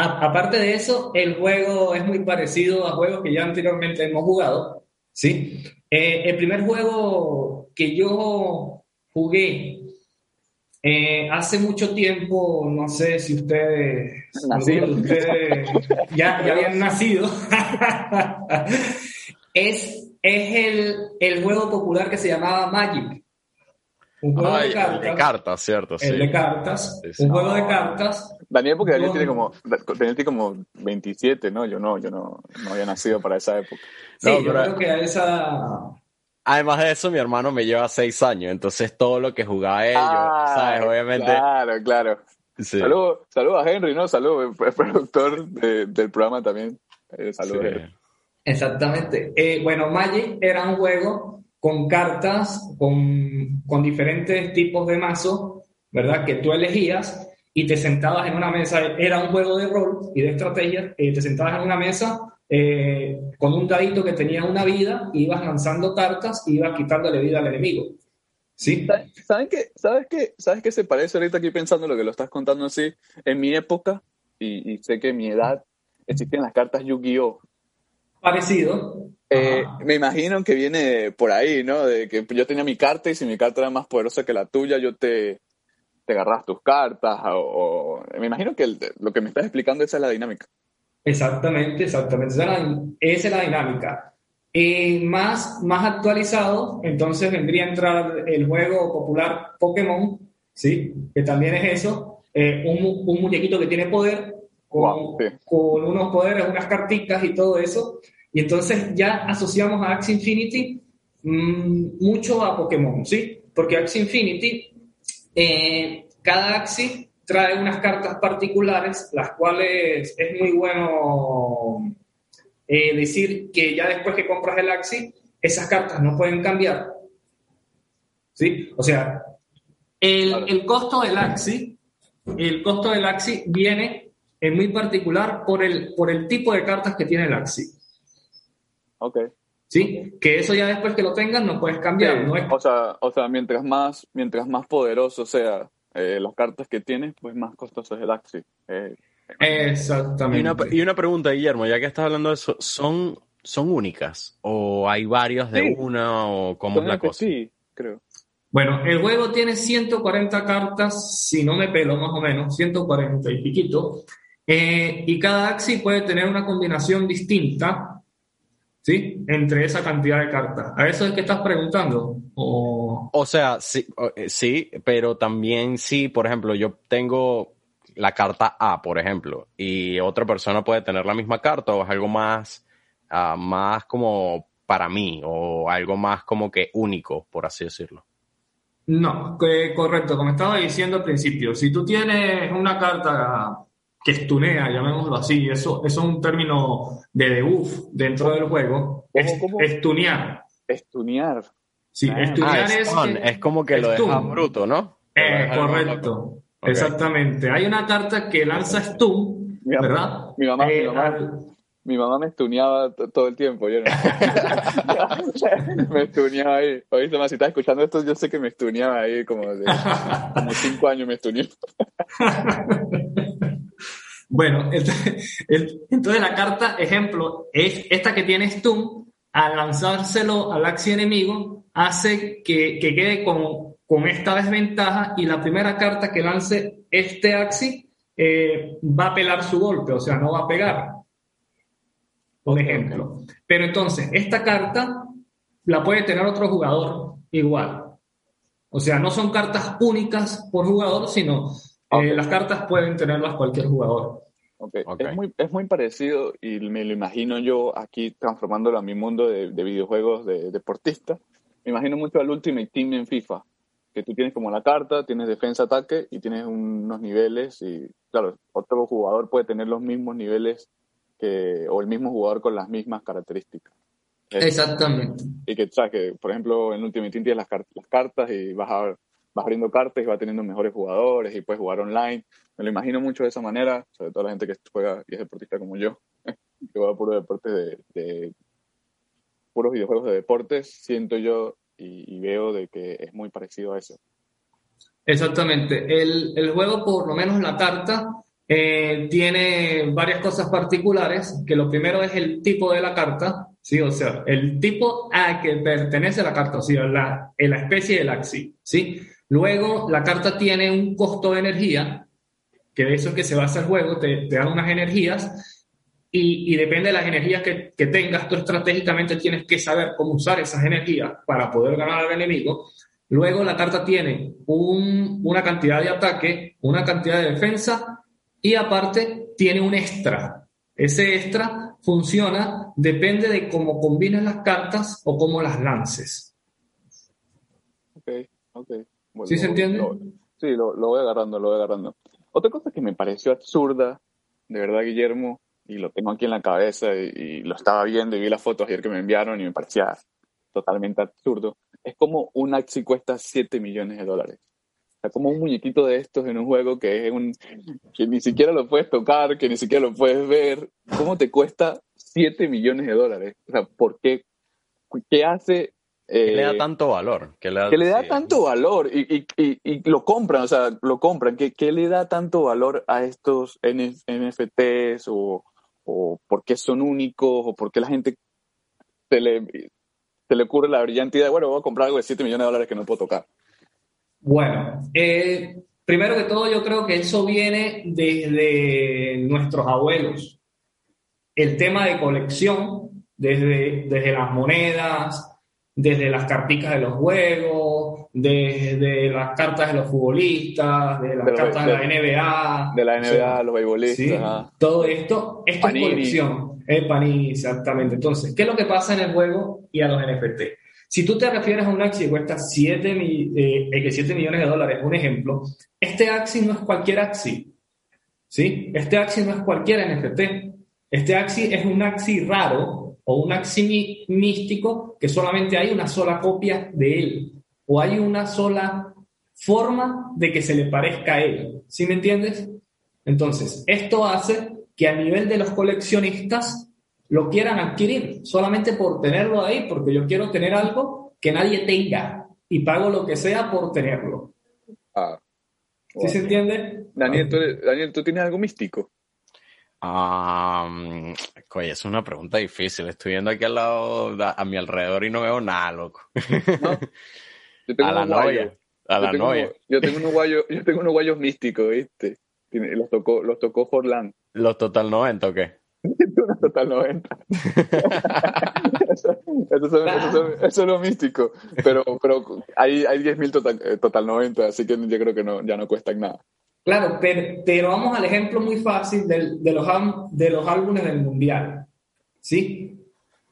aparte de eso, el juego es muy parecido a juegos que ya anteriormente hemos jugado, ¿sí? Eh, el primer juego que yo jugué eh, hace mucho tiempo, no sé si ustedes, ya, habían nacido, es, es el, el, juego popular que se llamaba Magic. Un juego de cartas. de cartas, cierto. El de cartas. Un juego de cartas. Daniel, porque Daniel tiene como, Daniel tiene como 27, ¿no? Yo no, yo no, no había nacido para esa época. Sí, yo creo que a esa... Además de eso, mi hermano me lleva seis años, entonces todo lo que jugaba él, ah, ¿sabes? Obviamente. Claro, claro. Saludos saludo a Henry, ¿no? Saludos, el productor del programa también. Eh, saludos. Exactamente. Eh, bueno, Magic era un juego con cartas, con, con diferentes tipos de mazo, ¿verdad? Que tú elegías y te sentabas en una mesa, era un juego de rol y de estrategia, y te sentabas en una mesa eh, con un dadito que tenía una vida, ibas lanzando cartas y ibas quitándole vida al enemigo. ¿Sí? ¿Saben qué? ¿Sabes qué? ¿Sabes qué se parece ahorita aquí pensando lo que lo estás contando así? En mi época, y, y sé que en mi edad, existían las cartas Yu-Gi-Oh! Parecido. Eh, me imagino que viene por ahí, ¿no? De que yo tenía mi carta y si mi carta era más poderosa que la tuya, yo te, te agarras tus cartas. O, me imagino que lo que me estás explicando esa es la dinámica. Exactamente, exactamente. Esa es la, dinámica. Y más, más actualizado, entonces vendría a entrar el juego popular Pokémon, ¿sí? Que también es eso, eh, un, un, muñequito que tiene poder, con, con unos poderes, unas carticas y todo eso. Y entonces ya asociamos a Axie Infinity mm, mucho a Pokémon, ¿sí? Porque Axie Infinity eh, cada Axi trae unas cartas particulares, las cuales es muy bueno eh, decir que ya después que compras el Axi, esas cartas no pueden cambiar. ¿Sí? O sea, el, el costo del Axi, el costo del Axi viene en muy particular por el, por el tipo de cartas que tiene el Axi. Ok. ¿Sí? Que eso ya después que lo tengan no puedes cambiar. no es... o, sea, o sea, mientras más, mientras más poderoso sea eh, las cartas que tienes, pues más costoso es el Axi. Eh, Exactamente. Y una, y una, pregunta, Guillermo, ya que estás hablando de eso, ¿son, son únicas? ¿O hay varios de Sí. una? ¿O cómo es la cosa? Sí, creo. Bueno, el juego tiene 140 cartas, si no me pelo más o menos, 140 y piquito. Eh, y cada Axi puede tener una combinación distinta, ¿sí? Entre esa cantidad de cartas. ¿A eso es que estás preguntando? O... O sea, sí, eh, sí, pero también sí, por ejemplo, yo tengo la carta A, por ejemplo, y otra persona puede tener la misma carta o es algo más, ah, más como para mí o algo más como que único, por así decirlo. No, que- correcto, como estaba diciendo al principio, si tú tienes una carta que estunea, llamémoslo así, eso, eso es un término de debuff dentro del juego, es, cómo? estunear. Estunear. Sí, Ah. estunear Ah, es, que- es como que lo dejas bruto, ¿no? Eh, correcto, Ok. exactamente. Hay una carta que lanza stun, Mi, ¿verdad? mi mamá, mi Eh, mamá, al- mi mamá me estuneaba todo el tiempo. Yo no. me estuneaba ahí. Oíste, más si estás escuchando esto, yo sé que me estuneaba ahí como de como cinco años me estuneó. Bueno, entonces, la carta, ejemplo, es esta que tiene stun, al lanzárselo al axi enemigo, hace que, que quede con, con esta desventaja y la primera carta que lance este axi eh, va a pelar su golpe, o sea, no va a pegar. Por ejemplo. Pero entonces, esta carta la puede tener otro jugador igual. O sea, no son cartas únicas por jugador, sino eh, las cartas pueden tenerlas cualquier jugador. Es, muy, es muy parecido y me lo imagino yo aquí transformándolo a mi mundo de, de videojuegos de deportista. Me imagino mucho al Ultimate Team en FIFA, que tú tienes como la carta, tienes defensa, ataque y tienes unos niveles y claro, otro jugador puede tener los mismos niveles que, o el mismo jugador con las mismas características. Exactamente. y que, sabes que, por ejemplo, en Ultimate Team tienes las, las cartas y vas, a, vas abriendo cartas y vas teniendo mejores jugadores y puedes jugar online. Me lo imagino mucho de esa manera, sobre todo la gente que juega y es deportista como yo, que juega puro deporte de, de puros videojuegos de deportes, siento yo y, y veo de que es muy parecido a eso. Exactamente. El, el juego, por lo menos la carta, eh, tiene varias cosas particulares, que lo primero es el tipo de la carta, ¿sí? O sea, el tipo a que pertenece la carta, o sea, la, la especie del axi, ¿sí? Luego, la carta tiene un costo de energía, que de eso es que se basa el juego, te, dan unas energías, y, depende de las energías que, tengas, tú estratégicamente tienes que saber cómo usar esas energías para poder ganar al enemigo. Luego la carta tiene un- una cantidad de ataque, una cantidad de defensa y aparte tiene un extra. Ese extra funciona, depende de cómo combines las cartas o cómo las lances. Ok, ok. Bueno, ¿Sí se entiende? lo- sí, lo, lo voy agarrando, lo voy agarrando. Otra cosa que me pareció absurda, de verdad, Guillermo, y lo tengo aquí en la cabeza y, y lo estaba viendo y vi las fotos ayer que me enviaron y me parecía totalmente absurdo, es como un Axi cuesta 7 millones de dólares. O sea, como un muñequito de estos en un juego que es un que ni siquiera lo puedes tocar, que ni siquiera lo puedes ver. ¿Cómo te cuesta 7 millones de dólares? O sea, ¿por qué? ¿Qué hace? ¿Qué le da eh, tanto valor? ¿Qué le da, que le da sí. tanto valor y, y, y, y lo compran, o sea, lo compran. ¿Qué, qué le da tanto valor a estos N- NFTs o, o por qué son únicos o por qué la gente se le, se le ocurre la brillante idea, bueno, voy a comprar algo de 7 millones de dólares que no puedo tocar? Bueno, eh, primero que todo yo creo que eso viene desde nuestros abuelos. El tema de colección, desde, desde las monedas, desde las carticas de los juegos, desde las cartas de los futbolistas, de las De cartas de, de- la NBA. De la o sea, NBA, los beisbolistas. Sí, todo esto, esto Panini. es colección, es Panini, exactamente. Entonces, ¿qué es lo que pasa en el juego y a los NFT? Si tú te refieres a un Axi que cuesta 7, eh, 7 millones de dólares, un ejemplo, este Axi no es cualquier Axi. ¿sí? Este Axi no es cualquier NFT. Este Axi es un Axi raro o un Axi místico que solamente hay una sola copia de él o hay una sola forma de que se le parezca a él. ¿Sí me entiendes? Entonces, esto hace que a nivel de los coleccionistas lo quieran adquirir solamente por tenerlo ahí, porque yo quiero tener algo que nadie tenga y pago lo que sea por tenerlo. Ah, ¿Sí se entiende? Daniel, ¿tú, Daniel, ¿tú tienes algo místico? Um, es una pregunta difícil. Estoy viendo aquí al lado, a mi alrededor y no veo nada, loco. a la novia. A la novia. yo tengo unos guayos, yo tengo unos guayos místicos, ¿viste? Los tocó, los tocó Forlán. ¿Los Total 90 o qué? Total 90. eso, es lo místico. Pero, pero hay, hay 10.000 total, eh, total 90, así que yo creo que no, ya no cuestan nada. Claro, pero, pero vamos al ejemplo muy fácil de, de, los, de los álbumes del Mundial. ¿Sí?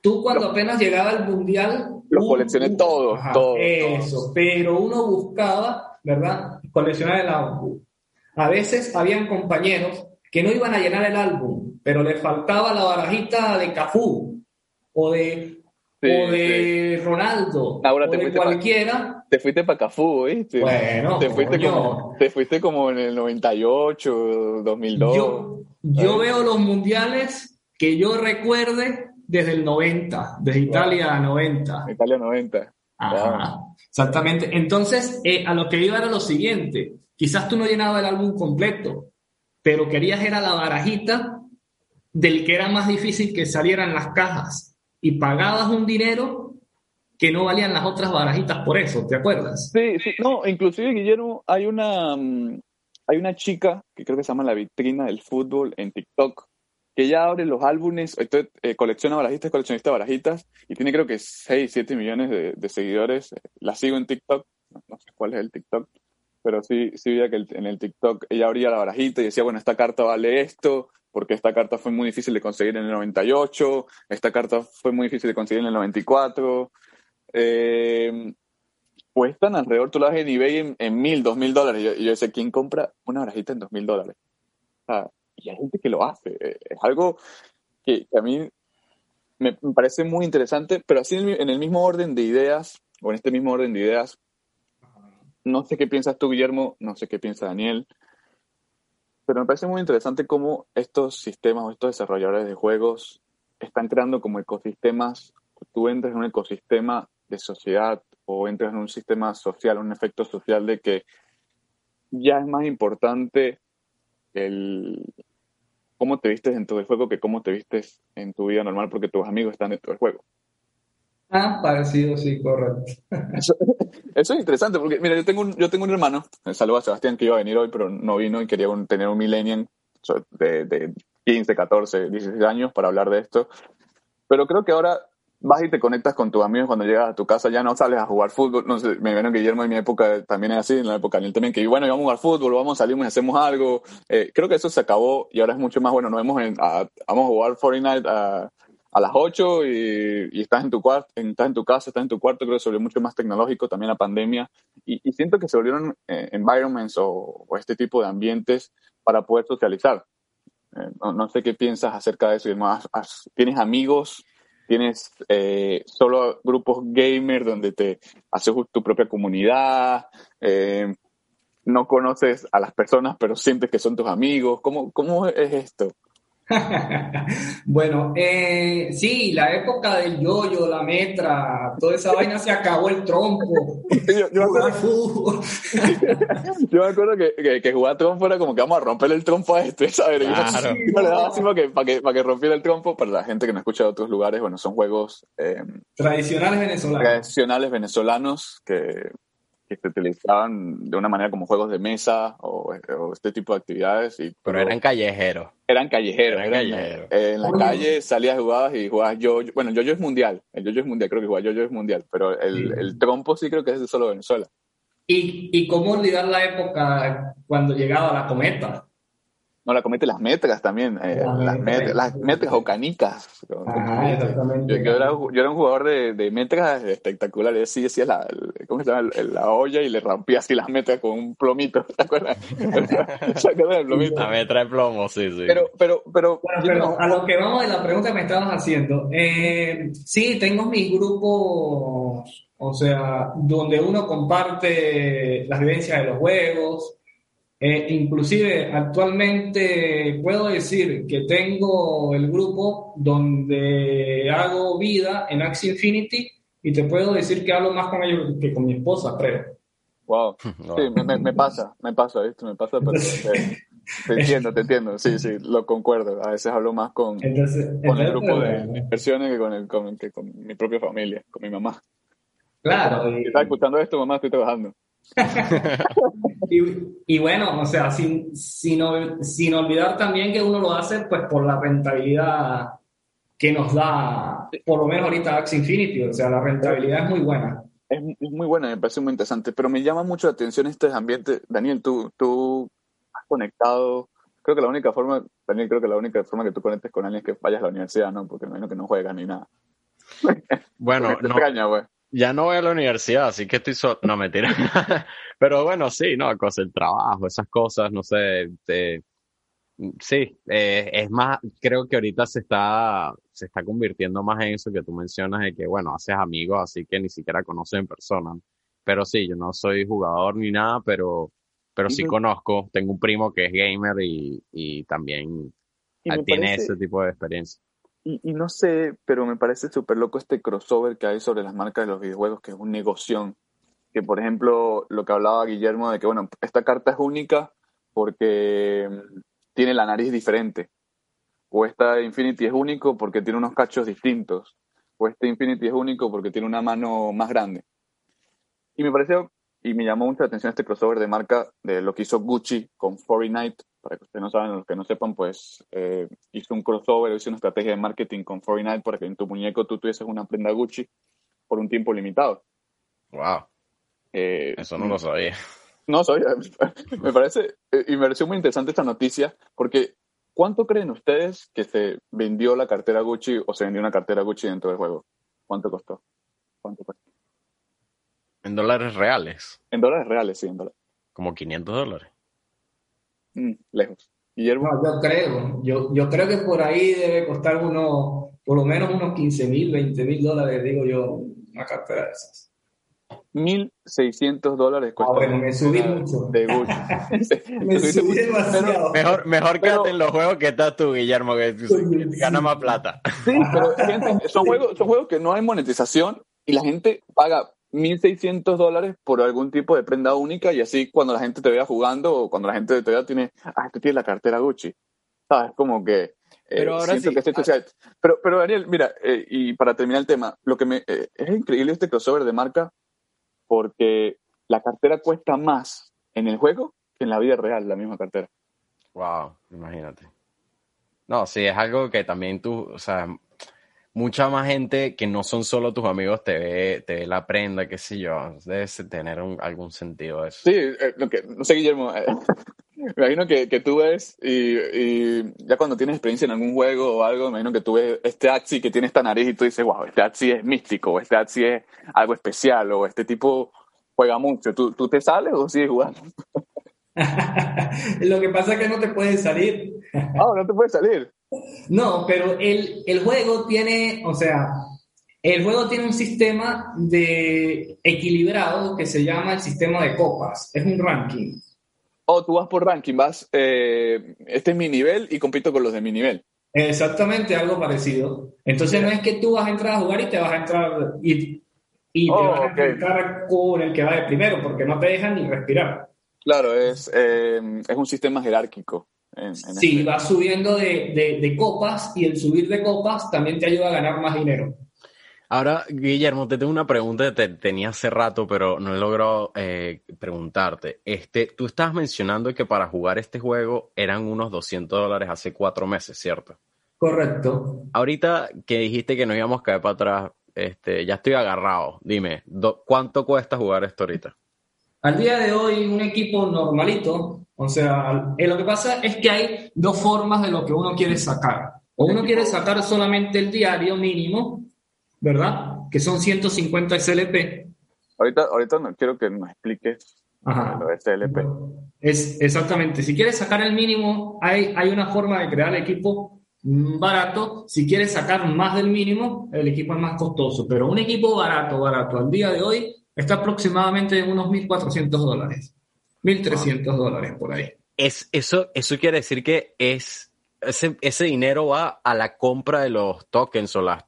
Tú cuando apenas llegaba al Mundial... Los coleccioné todos, todos. Eso, pero uno buscaba, ¿verdad? Coleccionar el álbum. A veces habían compañeros que no iban a llenar el álbum, pero les faltaba la barajita de Cafú o de, o de Ronaldo Ahora o te de cualquiera. te fuiste para Cafú, ¿viste? Bueno, te fuiste, como, te fuiste como en el 98, 2002. Yo, yo veo los mundiales que yo recuerde desde el 90, desde Italia 90. Italia 90. Exactamente. Entonces, eh, a lo que iba era lo siguiente. Quizás tú no llenabas el álbum completo, pero querías era la barajita del que era más difícil que salieran las cajas y pagabas un dinero que no valían las otras barajitas por eso, ¿te acuerdas? Sí, sí, no, inclusive Guillermo, hay una, mm, hay una chica que creo que se llama la vitrina del fútbol en TikTok, que ella abre los álbumes, eh, colecciona barajitas, coleccionista barajitas, y tiene creo que 6, 7 millones de, seguidores. La sigo en TikTok, no sé cuál es el TikTok, pero sí, sí veía que en el TikTok ella abría la barajita y decía, bueno, esta carta vale esto, porque esta carta fue muy difícil de conseguir en el 98, esta carta fue muy difícil de conseguir en el 94. Eh, cuestan alrededor, tú las en eBay en, mil, dos mil dólares. Y yo, decía, ¿quién compra una barajita en dos mil dólares? y hay gente que lo hace. Eh, es algo que, a mí me, parece muy interesante, pero así en el mismo orden de ideas, o en este mismo orden de ideas, no sé qué piensas tú, Guillermo, no sé qué piensa Daniel, pero me parece muy interesante cómo estos sistemas o estos desarrolladores de juegos están creando como ecosistemas. Tú entras en un ecosistema de sociedad o entras en un sistema social, un efecto social de que ya es más importante el cómo te vistes dentro del juego que cómo te vistes en tu vida normal porque tus amigos están dentro del juego. Ah, parecido, sí, correcto. Eso, es interesante porque, mira, yo tengo un, yo tengo un hermano, saludo a Sebastián que iba a venir hoy, pero no vino y quería tener un millennium de, de 15, 14, 16 años para hablar de esto. Pero creo que ahora vas y te conectas con tus amigos cuando llegas a tu casa, ya no sales a jugar fútbol. No sé, me que Guillermo en mi época también es así, en la época de él también, que bueno, vamos a jugar fútbol, vamos, salimos y hacemos algo. Eh, creo que eso se acabó y ahora es mucho más bueno. Nos vemos en, vamos a jugar Fortnite a, a las 8 y, estás, en tu cuarto, estás en tu casa, estás en tu cuarto, creo que se volvió mucho más tecnológico también la pandemia y, siento que se volvieron eh, environments o, este tipo de ambientes para poder socializar. Eh, no, sé qué piensas acerca de eso. ¿Tienes amigos? ¿Tienes eh, solo grupos gamer donde te haces tu propia comunidad? ¿No conoces a las personas pero sientes que son tus amigos? ¿Cómo, cómo es esto? bueno, eh, sí, la época del yoyo, la metra, toda esa vaina se acabó el trompo. yo, me acuerdo, que, que, jugar trompo era como que vamos a romper el trompo a este, ¿sabes? Claro. Yo, le daba así para que, para, que, para que rompiera el trompo. Para la gente que no escucha de otros lugares, bueno, son juegos eh, tradicionales venezolanos. Tradicionales venezolanos que que se utilizaban de una manera como juegos de mesa o, este tipo de actividades. Y, pero, eran callejeros. Eran callejeros. en la calle salías, jugabas y jugabas yo, Bueno, yo-yo es mundial. El yo-yo es mundial, creo que yo-yo es mundial. Pero el, el, trompo sí creo que es de solo Venezuela. ¿Y, ¿Y cómo olvidar la época cuando llegaba la cometa? No, la comete las métricas también. Eh, las, métricas, las métricas o canicas. Ah, exactamente. Yo, era, yo, era, un jugador de, de métricas espectaculares. Sí, decía la, ¿cómo se llama? La olla y le rompía así las métricas con un plomito. ¿Te acuerdas? ¿Se acuerdan del plomito? La metra de plomo, sí, sí. Pero, pero, pero, bueno, pero a lo que vamos de la pregunta que me estabas haciendo. Eh, sí, tengo mis grupos, o sea, donde uno comparte las vivencias de los juegos eh, inclusive actualmente puedo decir que tengo el grupo donde hago vida en Axie Infinity y te puedo decir que hablo más con ellos que con mi esposa, creo. Wow, sí, me, me, pasa, me pasa, ¿viste? Me pasa, pero te, entiendo, te entiendo, sí, sí, lo concuerdo. A veces hablo más con, con el grupo de inversiones que con, el, con, que con mi propia familia, con mi mamá. Claro. Si estás escuchando esto, mamá, estoy trabajando. y, bueno, o sea, sin, sin, sin, olvidar también que uno lo hace pues por la rentabilidad que nos da, por lo menos ahorita Axie Infinity, o sea, la rentabilidad es muy buena. Es, muy buena, me parece muy interesante, pero me llama mucho la atención este ambiente. Daniel, tú, tú has conectado, creo que la única forma, Daniel, creo que la única forma que tú conectes con alguien es que vayas a la universidad, ¿no? Porque me imagino que no juegas ni nada. Bueno, no, extraña, güey ya no voy a la universidad, así que estoy solo. No, mentira. Pero bueno, sí, no, cosas, el trabajo, esas cosas, no sé. sí, eh, es más, creo que ahorita se está, se está convirtiendo más en eso que tú mencionas, de que, bueno, haces amigos, así que ni siquiera conoces en persona. Pero sí, yo no soy jugador ni nada, pero, pero sí conozco. Tengo un primo que es gamer y, y también tiene ese tipo de experiencia. Y, no sé, pero me parece súper loco este crossover que hay sobre las marcas de los videojuegos, que es un negocio. Que, por ejemplo, lo que hablaba Guillermo de que, bueno, esta carta es única porque mm, tiene la nariz diferente. O esta Infinity es único porque tiene unos cachos distintos. O este Infinity es único porque tiene una mano más grande. Y me pareció, y me llamó mucha atención este crossover de marca de lo que hizo Gucci con Fortnite para que ustedes no saben, los que no sepan, pues eh, hizo un crossover, hizo una estrategia de marketing con Fortnite para que en tu muñeco tú tuvieses una prenda Gucci por un tiempo limitado. Wow. Eh, Eso no lo sabía. No sabía. me parece, eh, y me pareció muy interesante esta noticia, porque ¿cuánto creen ustedes que se vendió la cartera Gucci o se vendió una cartera Gucci dentro del juego? ¿Cuánto costó? ¿Cuánto costó? ¿En dólares reales? En dólares reales, sí, en dólares. Como 500 dólares. Mm, lejos. Guillermo. No, yo creo, yo, yo creo que por ahí debe costar uno, por lo menos unos 15 mil, 20 mil dólares, digo yo, una cartera de esas. 1.600 dólares cuesta. Ah, bueno, me subí mucho. De Gucci. me subí demasiado. Mejor, mejor quédate en los juegos que estás tú, Guillermo, que, gana más plata. Sí, pero gente, son, juegos, son juegos que no hay monetización y la gente paga 1.600 dólares por algún tipo de prenda única y así cuando la gente te vea jugando o cuando la gente te vea tiene, ah, este tiene la cartera Gucci. ¿Sabes? Como que... Eh, pero ahora sí. pero, pero Daniel, mira, eh, y para terminar el tema, lo que me... Eh, es increíble este crossover de marca porque la cartera cuesta más en el juego que en la vida real, la misma cartera. Wow, imagínate. No, sí, es algo que también tú, o sea, mucha más gente que no son solo tus amigos te ve, te ve la prenda, qué sé yo. Debe tener algún sentido eso. Sí, eh, no sé, Guillermo. Eh, me imagino que, que tú ves y, ya cuando tienes experiencia en algún juego o algo, me imagino que tú ves este Axi que tiene esta nariz y tú dices, wow, este Axi es místico, o este Axi es algo especial, o este tipo juega mucho. ¿Tú, tú te sales o sigues jugando? Lo que pasa es que no te puedes salir. Ah, no te puedes salir. No, pero el, el juego tiene, o sea, el juego tiene un sistema de equilibrado que se llama el sistema de copas. Es un ranking. Oh, tú vas por ranking, vas, eh, este es mi nivel y compito con los de mi nivel. Exactamente, algo parecido. Entonces no es que tú vas a entrar a jugar y te vas a entrar y, y te Oh, vas a entrar con el que va de primero, porque no te dejan ni respirar. Claro, es, eh, es un sistema jerárquico. En, en Sí, este- vas subiendo de, de- de copas y el subir de copas también te ayuda a ganar más dinero. Ahora, Guillermo, te tengo una pregunta que te tenía hace rato, pero no he logrado eh, preguntarte. Este, tú estabas mencionando que para jugar este juego eran unos 200 dólares hace cuatro meses, ¿cierto? Correcto. Ahorita que dijiste que no íbamos a caer para atrás, este, ya estoy agarrado. Dime, ¿cuánto cuesta jugar esto ahorita? Al día de hoy, un equipo normalito, o sea, eh, lo que pasa es que hay dos formas de lo que uno quiere sacar. O uno quiere sacar solamente el diario mínimo, ¿verdad? Que son 150 SLP. Ahorita, ahorita no quiero que nos expliques Ajá. lo de SLP. Es, exactamente. Si quieres sacar el mínimo, hay, hay una forma de crear el equipo barato. Si quieres sacar más del mínimo, el equipo es más costoso. Pero un equipo barato, barato, al día de hoy, está aproximadamente en unos 1.400 dólares. 1.300 dólares por ahí. Es, eso, eso quiere decir que es ese, ese dinero va a la compra de los tokens o las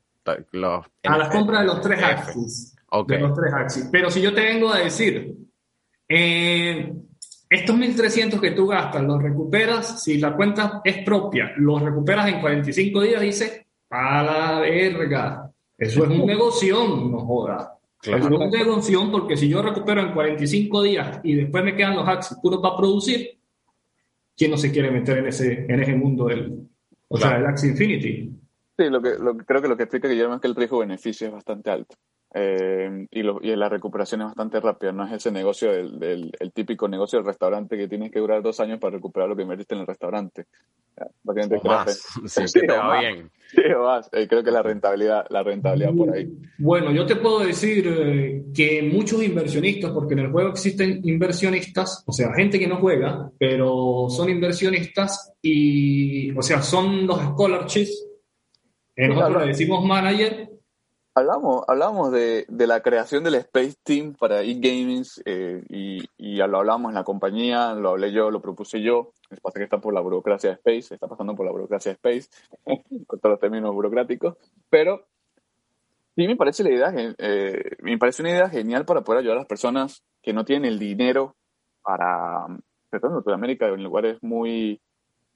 los a la compra de los tres axis. Okay. De los tres axis. Pero si yo te vengo a decir, eh, estos 1.300 que tú gastas, los recuperas, si la cuenta es propia, los recuperas en 45 días, dice, a la verga. Eso es un negocio, no joda. Claro. Es un negocio porque si yo recupero en 45 días y después me quedan los axis puros para producir, ¿quién no se quiere meter en ese, en ese mundo del, o claro. sea, el Axie Infinity? Sí, lo que, lo, creo que lo que explica Guillermo es que el riesgo-beneficio es bastante alto. Eh, y, lo, y, la recuperación es bastante rápida, no es ese negocio del, del el típico negocio del restaurante que tienes que durar dos años para recuperar lo que invertiste en el restaurante. O más, sí, sí, te va bien. Sí, más. Eh, creo que la rentabilidad, la rentabilidad por ahí. Bueno, yo te puedo decir eh, que muchos inversionistas, porque en el juego existen inversionistas, o sea, gente que no juega, pero son inversionistas y, o sea, son los scholarships. Nosotros claro. le decimos manager Hablamos, hablamos de, de, la creación del Space Team para e-gaming eh, y, y, lo hablamos en la compañía, lo hablé yo, lo propuse yo. Es pasa que está por la burocracia de Space, está pasando por la burocracia de Space, con todos los términos burocráticos. Pero sí me parece, la idea, eh, me parece una idea genial para poder ayudar a las personas que no tienen el dinero para, sobre todo en Sudamérica, en lugares muy,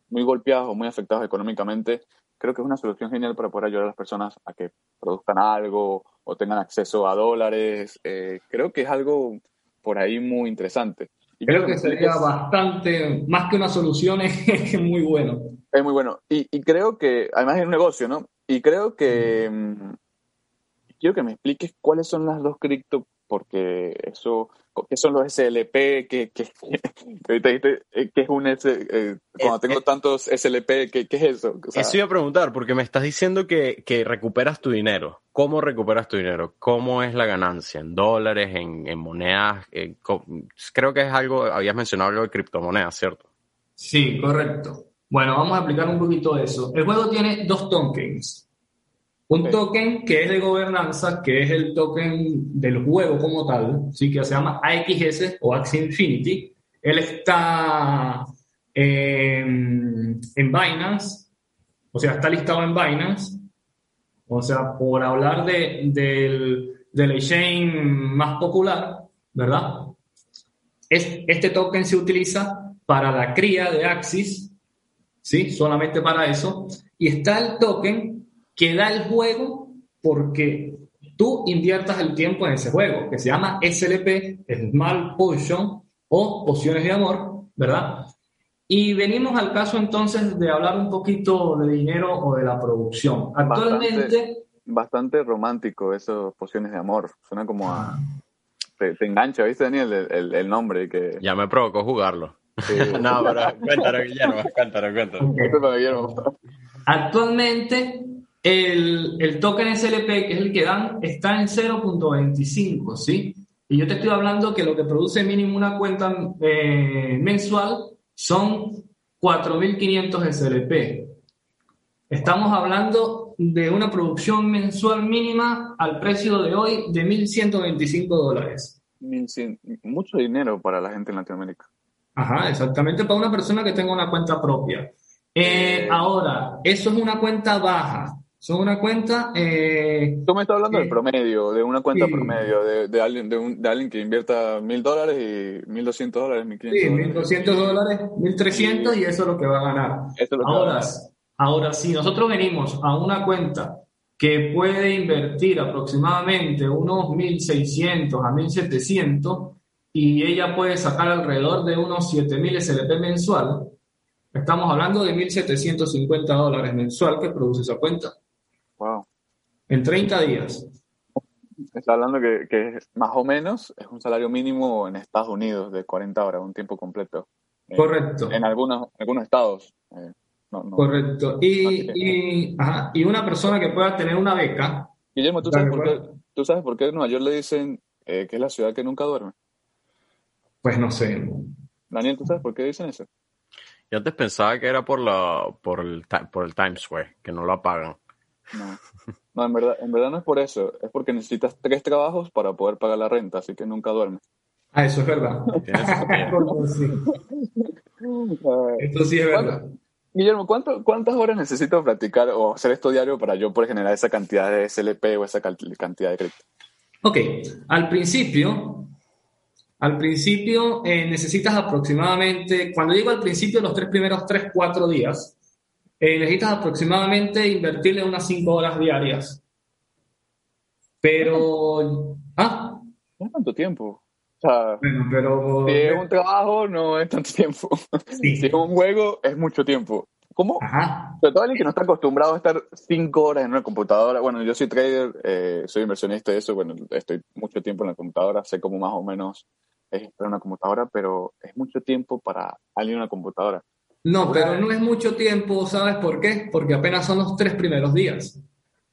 muy golpeados o muy afectados económicamente, creo que es una solución genial para poder ayudar a las personas a que produzcan algo o tengan acceso a dólares. Eh, creo que es algo por ahí muy interesante. Y creo, que sería es, bastante, más que una solución, es muy bueno. Es muy bueno. Y, y, creo que, además es un negocio, ¿no? Y creo que, mm. quiero que me expliques cuáles son las dos cripto, porque eso, ¿qué son los SLP? ¿Qué, qué, qué, qué es un S? Eh, cuando tengo tantos SLP, ¿qué, qué es eso? O sea, eso iba a preguntar, porque me estás diciendo que, que, recuperas tu dinero. ¿Cómo recuperas tu dinero? ¿Cómo es la ganancia? ¿En dólares? ¿En, en monedas? En, creo que es algo, habías mencionado algo de criptomonedas, ¿cierto? Sí, correcto. Bueno, vamos a explicar un poquito eso. El juego tiene dos tokens. Un token que es de gobernanza, que es el token del juego como tal, ¿sí? que se llama AXS o Axie Infinity. Él está en, en Binance, o sea, está listado en Binance. O sea, por hablar de, del, del exchange más popular, ¿verdad? Es, este token se utiliza para la cría de Axis, ¿sí? Solamente para eso. Y está el token que da el juego porque tú inviertas el tiempo en ese juego, que se llama SLP, Small Potion o Pociones de Amor, ¿verdad? Y venimos al caso entonces de hablar un poquito de dinero o de la producción. Actualmente... Bastante, bastante romántico esos Pociones de Amor, suena como a... Te, te engancha, ¿viste, Daniel? El, el, el, nombre que... Ya me provocó jugarlo. Sí. no, pero cuéntalo, Guillermo, cuéntalo, cuéntalo. Okay. Actualmente el, el, token SLP, que es el que dan, está en 0.25, ¿sí? Y yo te estoy hablando que lo que produce mínimo una cuenta eh, mensual son 4.500 SLP. Estamos hablando de una producción mensual mínima al precio de hoy de 1.125 dólares. Mucho dinero para la gente en Latinoamérica. Ajá, exactamente, para una persona que tenga una cuenta propia. Eh, ahora, eso es una cuenta baja. Son una cuenta... Eh, Tú me estás hablando eh, del promedio, de una cuenta sí. promedio, de, de, alguien, de, un, de alguien que invierta mil dólares y mil doscientos dólares, mil quinientos Sí, mil doscientos dólares, mil trescientos y eso es lo que va a ganar. Eso es lo que ahora, va a ganar. ahora, si nosotros venimos a una cuenta que puede invertir aproximadamente unos 1.600 a 1.700 y ella puede sacar alrededor de unos 7.000 SLP mensual, estamos hablando de 1.750 dólares mensual que produce esa cuenta. Wow. En 30 días. Está hablando que, que más o menos es un salario mínimo en Estados Unidos de 40 horas, un tiempo completo. Correcto. En algunos, algunos estados. Eh, Correcto. Y, y, y, una persona que pueda tener una beca. Guillermo, ¿tú sabes, por qué, ¿tú sabes por qué en Nueva York le dicen eh, que es la ciudad que nunca duerme? Pues no sé. Daniel, ¿tú sabes por qué dicen eso? Yo antes pensaba que era por, la, por, el, por el Times Square, que no lo apagan. No. no, en verdad, en verdad no es por eso. Es porque necesitas tres trabajos para poder pagar la renta, así que nunca duermes. Ah, eso es verdad. Esto sí es verdad. Guillermo, ¿cuántas horas necesito practicar o hacer esto diario para yo poder generar esa cantidad de SLP o esa cantidad de crédito? Ok, al principio, al principio eh, necesitas aproximadamente, cuando digo al principio, los tres primeros tres, cuatro días, eh, necesitas aproximadamente invertirle unas cinco horas diarias. Pero, ¿ah? No es tanto tiempo. O sea, bueno, pero... si es un trabajo, no es tanto tiempo. Si es un juego, es mucho tiempo. ¿Cómo? Ajá. Sobre todo alguien que no está acostumbrado a estar cinco horas en una computadora. Bueno, yo soy trader, eh, soy inversionista y eso. Bueno, estoy mucho tiempo en la computadora, sé cómo más o menos es estar en una computadora, pero es mucho tiempo para alguien en una computadora. No, pero no es mucho tiempo, ¿sabes por qué? Porque apenas son los tres primeros días.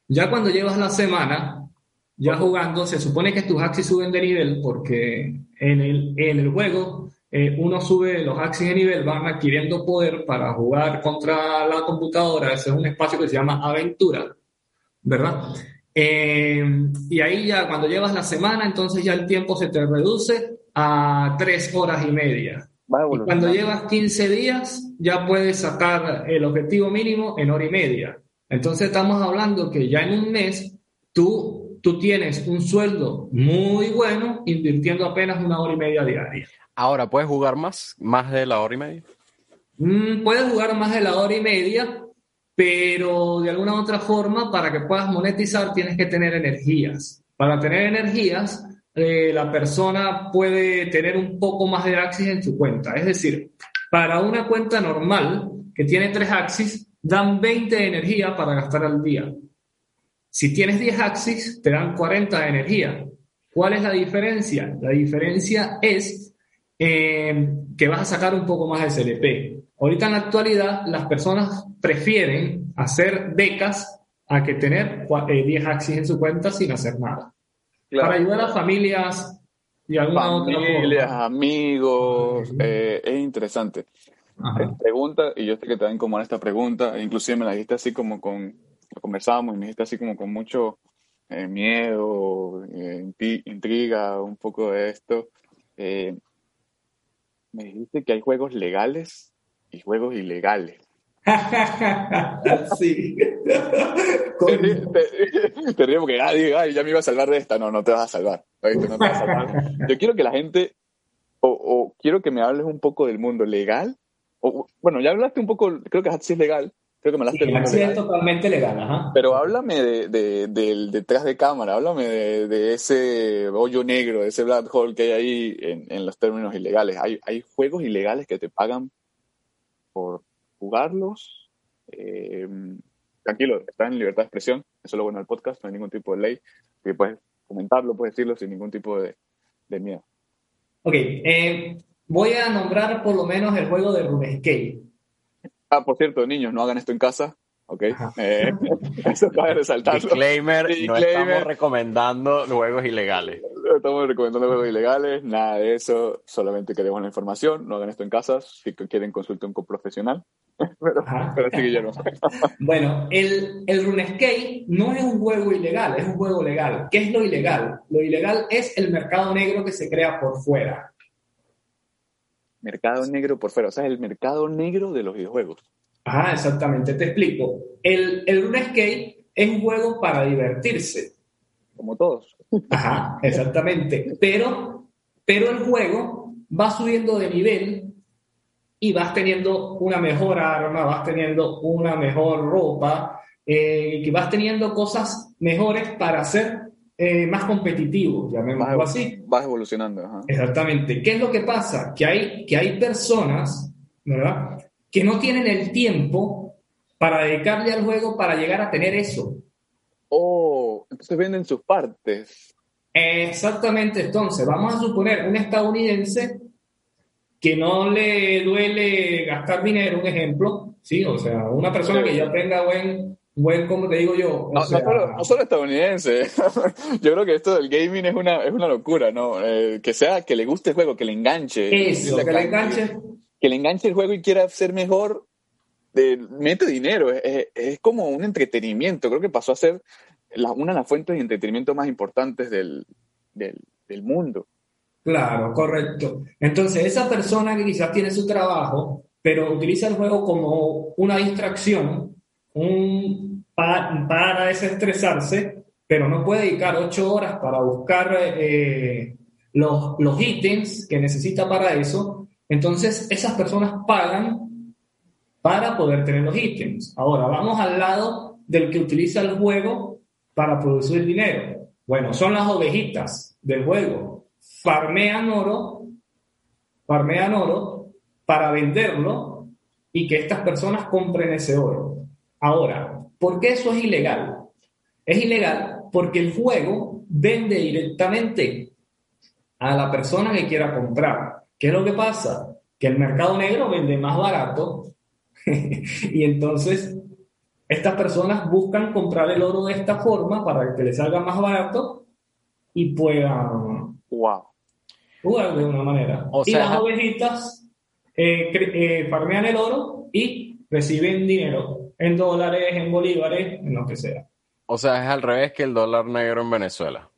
Ya cuando llevas la semana, ya jugando, se supone que tus axis suben de nivel porque en el, en el juego eh, uno sube los axis de nivel, van adquiriendo poder para jugar contra la computadora. Ese es un espacio que se llama aventura, ¿verdad? Eh, y ahí ya cuando llevas la semana, entonces ya el tiempo se te reduce a tres horas y media. Y cuando llevas 15 días, ya puedes sacar el objetivo mínimo en hora y media. Entonces estamos hablando que ya en un mes tú, tú tienes un sueldo muy bueno invirtiendo apenas una hora y media diaria. Ahora, ¿puedes jugar más? ¿Más de la hora y media? Mm, puedes jugar más de la hora y media, pero de alguna otra forma, para que puedas monetizar, tienes que tener energías. Para tener energías, eh, la persona puede tener un poco más de Axis en su cuenta. Es decir, para una cuenta normal que tiene tres Axis, dan 20 de energía para gastar al día. Si tienes 10 Axis, te dan 40 de energía. ¿Cuál es la diferencia? La diferencia es eh, que vas a sacar un poco más de CLP. Ahorita en la actualidad, las personas prefieren hacer becas a que tener 10 eh, Axis en su cuenta sin hacer nada. Para ayudar a familias y alguna Familias, amigos, eh, es interesante. Pregunta, y yo sé que te como a esta pregunta, e inclusive me la dijiste así como con, lo conversábamos y me dijiste así como con mucho eh, miedo, eh, intriga, un poco de esto. me dijiste que hay juegos legales y juegos ilegales. sí. te, río porque ay, ya me iba a salvar de esta. No, no te vas a salvar. Yo quiero que la gente, o, quiero que me hables un poco del mundo legal. O, bueno, ya hablaste un poco, creo que Hatsi es legal. Creo que me hablaste del mundo legal. es totalmente legal, ajá. Pero háblame de, del detrás de cámara, háblame de, ese hoyo negro, de ese black hole que hay ahí en, en los términos ilegales. Hay, hay juegos ilegales que te pagan por jugarlos. Eh, tranquilo, está en libertad de expresión, eso es lo bueno del podcast, no hay ningún tipo de ley, que puedes comentarlo, puedes decirlo sin ningún tipo de, miedo. Ok, eh, voy a nombrar por lo menos el juego de RuneScape. Ah, por cierto, niños, no hagan esto en casa, ¿ok? Eh, eso cabe resaltarlo. Disclaimer, no estamos recomendando juegos ilegales. No estamos recomendando juegos ilegales, nada de eso, solamente queremos la información, no hagan esto en casa, si quieren consulten con profesional. pero, pero bueno, el, el RuneScape no es un juego ilegal, es un juego legal. ¿Qué es lo ilegal? Lo ilegal es el mercado negro que se crea por fuera. Mercado negro por fuera, o sea, el mercado negro de los videojuegos. Ajá, exactamente, te explico. El, el RuneScape es un juego para divertirse. Como todos. Ajá, exactamente. Pero, pero el juego va subiendo de nivel y vas teniendo una mejor arma, vas teniendo una mejor ropa, eh, que vas teniendo cosas mejores para ser eh, más competitivo, llamémoslo así. Vas evolucionando. Ajá. Exactamente. ¿Qué es lo que pasa? Que hay, que hay personas, ¿verdad? que no tienen el tiempo para dedicarle al juego para llegar a tener eso. Oh, entonces venden sus partes. Exactamente, entonces, vamos a suponer un estadounidense que no le duele gastar dinero, un ejemplo, ¿sí? O sea, una persona que ya tenga buen, buen, como te digo yo. No, solo, estadounidense. yo creo que esto del gaming es una, es una locura, ¿no? Eh, que sea, que le guste el juego, que le enganche. Eso, que le enganche. Que le enganche el juego y quiera ser mejor, de, mete dinero. Es, es, como un entretenimiento. Creo que pasó a ser una de las fuentes de entretenimiento más importantes del, del, del mundo. Claro, correcto. Entonces, esa persona que quizás tiene su trabajo, pero utiliza el juego como una distracción, un, para, desestresarse, pero no puede dedicar ocho horas para buscar eh, los, los ítems que necesita para eso, entonces esas personas pagan para poder tener los ítems. Ahora, vamos al lado del que utiliza el juego para producir dinero. Bueno, son las ovejitas del juego farmean oro, farmean oro para venderlo y que estas personas compren ese oro. Ahora, ¿por qué eso es ilegal? Es ilegal porque el juego vende directamente a la persona que quiera comprar. ¿Qué es lo que pasa? Que el mercado negro vende más barato y entonces estas personas buscan comprar el oro de esta forma para que les salga más barato y puedan wow jugar de una manera. O y las ovejitas eh, eh, farmean el oro y reciben dinero en dólares, en bolívares, en lo que sea. O sea, es al revés que el dólar negro en Venezuela.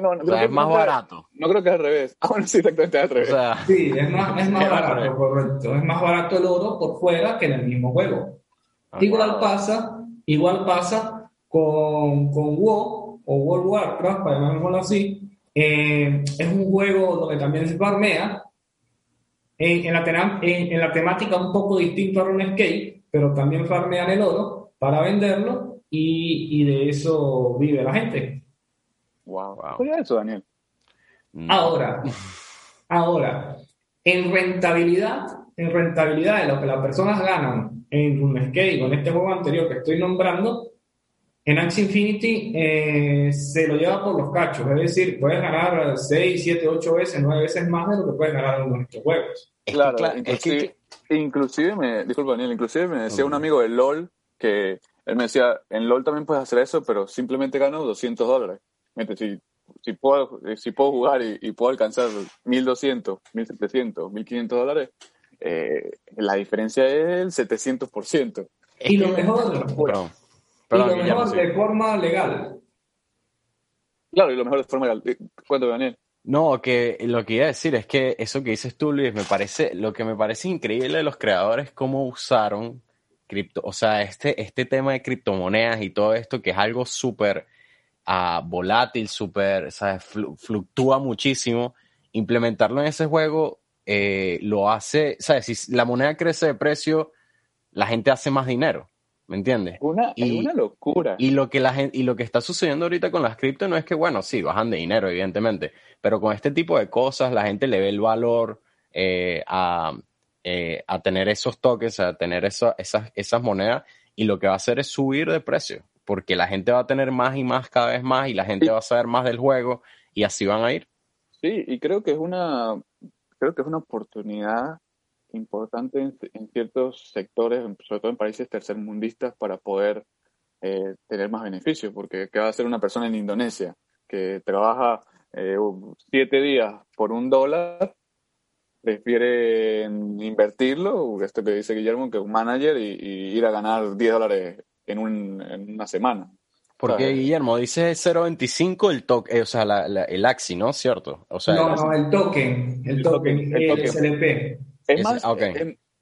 No, o sea, es más barato. No creo que es al revés. Ah, bueno, sí, exactamente es al revés. sí, es más, es más barato, correcto. Es más barato el oro por fuera que en el mismo juego. Ah, igual pasa, igual pasa con, con WoW o World Warcraft, para llamarlo así, eh, es un juego donde también se farmea, en, en, la en, la temática un poco distinto a RuneScape, pero también farmean el oro para venderlo y, y de eso vive la gente. Wow, wow. es eso, Daniel? Ahora, ahora, en rentabilidad, en rentabilidad de lo que las personas ganan en RuneScape con este juego anterior que estoy nombrando, en Axie Infinity eh, se lo lleva por los cachos, es decir, puedes ganar 6, 7, 8 veces, 9 veces más de lo que puedes ganar en nuestros juegos. Claro, inclusive, inclusive, me, disculpa Daniel, inclusive me decía un amigo de LOL que él me decía, en LOL también puedes hacer eso, pero simplemente gano 200 dólares. Si, si, puedo, si puedo jugar y, puedo alcanzar 1200, 1700, 1500 dólares, eh, la diferencia es el 700%. Y lo mejor, y lo mejor de forma legal. Claro, y lo mejor de forma legal. Eh, cuéntame, Daniel. No, que lo que iba a decir es que eso que dices tú, Luis, me parece, lo que me parece increíble de los creadores, cómo usaron cripto, o sea, este, este tema de criptomonedas y todo esto, que es algo súper uh, volátil, súper, fluctúa muchísimo, implementarlo en ese juego eh, lo hace, ¿sabes? Si la moneda crece de precio, la gente hace más dinero. ¿Me entiendes? Una, es una locura. Y lo, que la gente, y lo que está sucediendo ahorita con las cripto no es que, bueno, sí, bajan de dinero, evidentemente, pero con este tipo de cosas la gente le ve el valor eh, a, eh, a, tener esos toques, a tener esas, esas monedas, y lo que va a hacer es subir de precio, porque la gente va a tener más y más cada vez más, y la gente va a saber más del juego, y así van a ir. Sí, y creo que es una, creo que es una oportunidad importante en, ciertos sectores, sobre todo en países tercermundistas, para poder eh, tener más beneficios, porque ¿qué va a hacer una persona en Indonesia que trabaja eh, siete días por un dólar? Prefiere invertirlo, esto que dice Guillermo, que un manager y, ir a ganar 10 dólares en, una semana. Porque Guillermo dice 0.25 el token, eh, o sea, el AXI, ¿no? ¿Cierto? O sea, no, no, el token, el, token, el, token, SLP. Es más,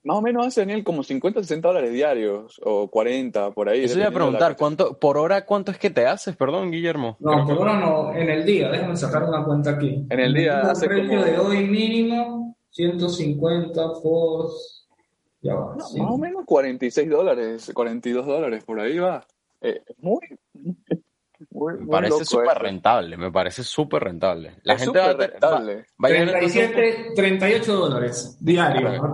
más o menos hace Daniel como 50, 60 dólares diarios o 40 por ahí. Eso iba a preguntar, ¿cuánto, por hora cuánto es que te haces? Perdón, Guillermo. No, por hora no, en el día, déjame sacar una cuenta aquí. En el día hace El precio de hoy mínimo 150 por... Ya va. Más o menos 46 dólares, 42 dólares, por ahí va. Eh, muy, me parece súper rentable, me parece súper rentable. La gente va, rentable. 37, 38 dólares diario,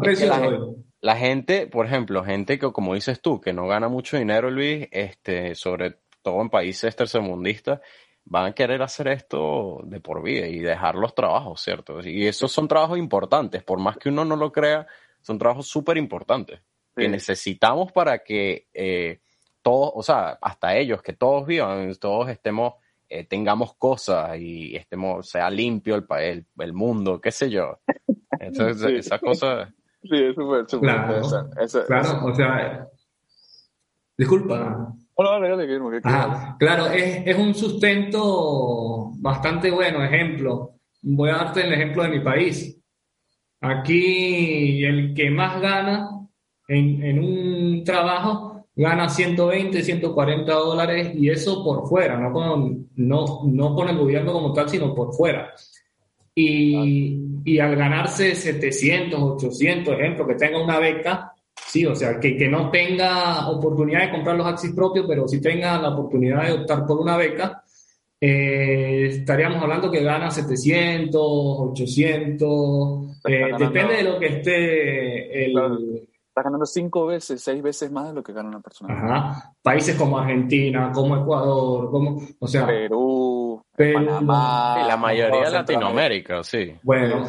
la, gente, por ejemplo, gente que, como dices tú, que no gana mucho dinero, Luis, este, sobre todo en países tercermundistas, van a querer hacer esto de por vida y dejar los trabajos, ¿cierto? Y esos son trabajos importantes, por más que uno no lo crea, son trabajos súper importantes que necesitamos para que eh, todos, o sea, hasta ellos, que todos vivan, todos estemos, eh, tengamos cosas y estemos, sea limpio el, el, el mundo, qué sé yo. Entonces, esas cosas... Sí, es súper, súper claro, claro, o sea, disculpa. claro, es, es un sustento bastante bueno. Ejemplo, voy a darte el ejemplo de mi país. Aquí el que más gana en, en un trabajo gana 120, 140 dólares y eso por fuera, no con, no, no con el gobierno como tal, sino por fuera. Y, y al ganarse 700, 800, ejemplo, que tenga una beca, sí, o sea, que, que no tenga oportunidad de comprar los axis propios, pero sí tenga la oportunidad de optar por una beca, eh, estaríamos hablando que gana 700, 800, eh, depende de lo que esté el, Está ganando cinco veces, seis veces más de lo que gana una persona. Ajá. Países como Argentina, como Ecuador, como, o sea, Perú, Panamá. la mayoría de Latinoamérica, sí. Bueno,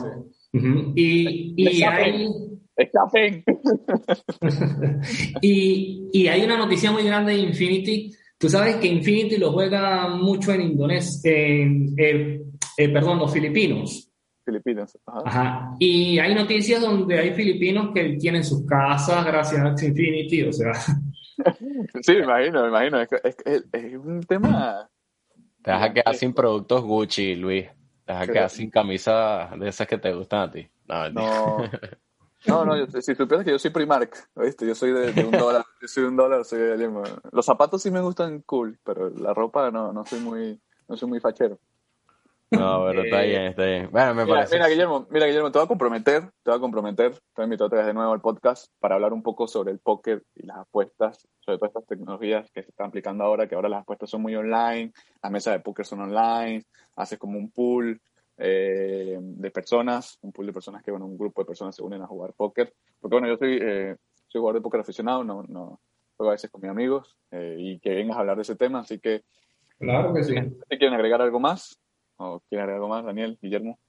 y, y hay... y, y hay una noticia muy grande de Infinity. Tú sabes que Infinity lo juega mucho en Indonesia, en, eh, perdón, los filipinos. Filipinas. Ajá. Y hay noticias donde hay filipinos que tienen sus casas gracias a Infinity, o sea. sí, me imagino, me imagino. Es, es, es, un tema. Te vas a quedar sin productos Gucci, Luis. Te vas a quedar sin camisas de esas que te gustan a ti. No, no. No, si supieras que yo soy Primark, ¿viste? Yo soy de, un dólar, yo soy un dólar, soy de Los zapatos sí me gustan cool, pero la ropa no, no soy muy, no soy muy fachero. No, pero está bien, está bien. Bueno, me mira, parece. Mira, Guillermo, mira, Guillermo, te voy a comprometer, te voy a comprometer, te invito otra vez de nuevo al podcast para hablar un poco sobre el póker y las apuestas, sobre todas estas tecnologías que se están aplicando ahora, que ahora las apuestas son muy online, las mesas de póker son online, haces como un pool eh, de personas, un pool de personas que, bueno, un grupo de personas se unen a jugar póker. Porque, bueno, yo soy, eh, soy jugador de póker aficionado, no, no juego a veces con mis amigos eh, y que vengas a hablar de ese tema, así que. Claro que sí. ¿Quieren agregar algo más? ¿O quiere agregar algo más, Daniel, Guillermo?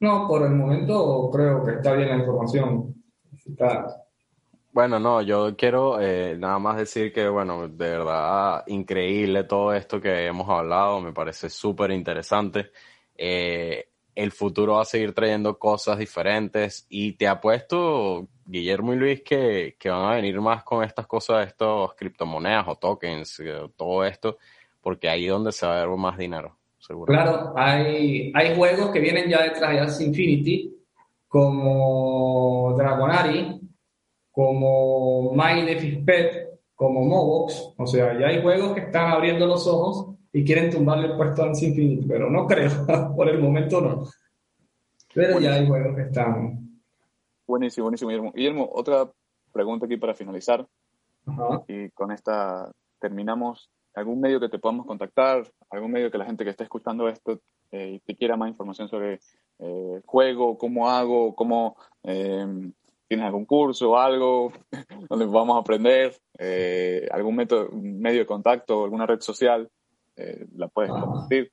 No, por el momento creo que está bien la información. Bueno, no, yo quiero eh, nada más decir que, bueno, de verdad, increíble todo esto que hemos hablado, me parece súper interesante. Eh, el futuro va a seguir trayendo cosas diferentes y te apuesto, Guillermo y Luis, que, que van a venir más con estas cosas, estos criptomonedas o tokens, eh, todo esto, porque ahí es donde se va a ver más dinero. Claro, hay, hay juegos que vienen ya detrás de Axie Infinity, como Dragonari, como My Pet, como Mobox. O sea, ya hay juegos que están abriendo los ojos y quieren tumbarle el puesto a Axie Infinity, pero no creo, por el momento no. Pero ya hay juegos que están. Buenísimo, buenísimo, Guillermo. Guillermo, otra pregunta aquí para finalizar. Y con esta terminamos algún medio que te podamos contactar, algún medio que la gente que esté escuchando esto eh, te quiera más información sobre eh, juego, cómo hago, cómo em, tienes algún curso o algo donde vamos a aprender, eh, algún método, medio de contacto, alguna red social, eh, la puedes compartir.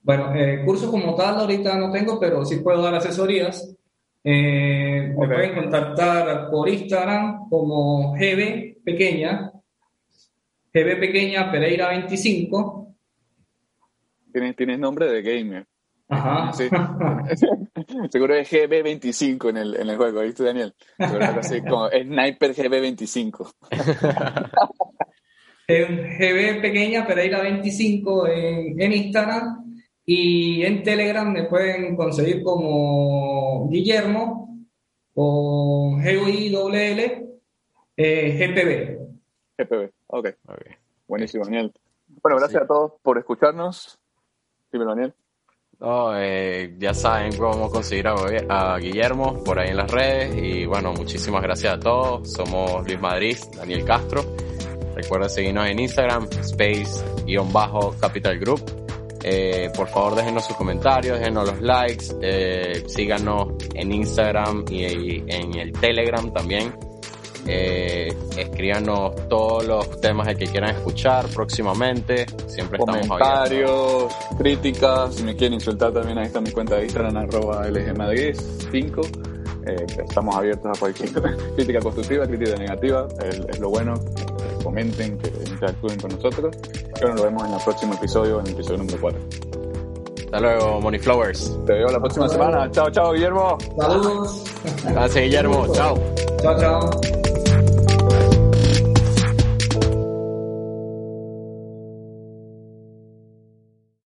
Bueno, cursos como tal ahorita no tengo, pero sí puedo dar asesorías. Me pueden contactar por Instagram como GB Pequeña, GB pequeña Pereira 25. Tienes, tienes nombre de gamer. Ajá. Sí. Seguro es GB25 en el, en el juego, ¿viste, Daniel? Seguro así como Sniper GB25. GB pequeña Pereira 25 en, en, Instagram y en Telegram me pueden conseguir como Guillermo o G-I-L-L eh, GPB. GPB. Ok. okay. Buenísimo, Daniel. Bueno, gracias a todos por escucharnos. Dime, Daniel. No, eh, ya saben cómo conseguir a, Guillermo por ahí en las redes. Y bueno, muchísimas gracias a todos. Somos Luis Madrid, Daniel Castro. Recuerden seguirnos en Instagram, space-capital group. Eh, por favor, déjenos sus comentarios, déjenos los likes, eh, síganos en Instagram y en el Telegram también Eh, escríbanos todos los temas que quieran escuchar próximamente. Siempre estamos Comentarios, críticas, si me quieren insultar también ahí está mi cuenta de Instagram arroba lgmadrid5. Eh, estamos abiertos a cualquier crítica constructiva, crítica negativa, es, lo bueno, que comenten, que interactúen con nosotros. Y bueno, nos vemos en el próximo episodio, en el episodio número 4. Hasta luego, Money Flowers. Te veo la próxima semana. Chao, chao, Guillermo. Saludos. Gracias, Guillermo. Chao. Chao, chao.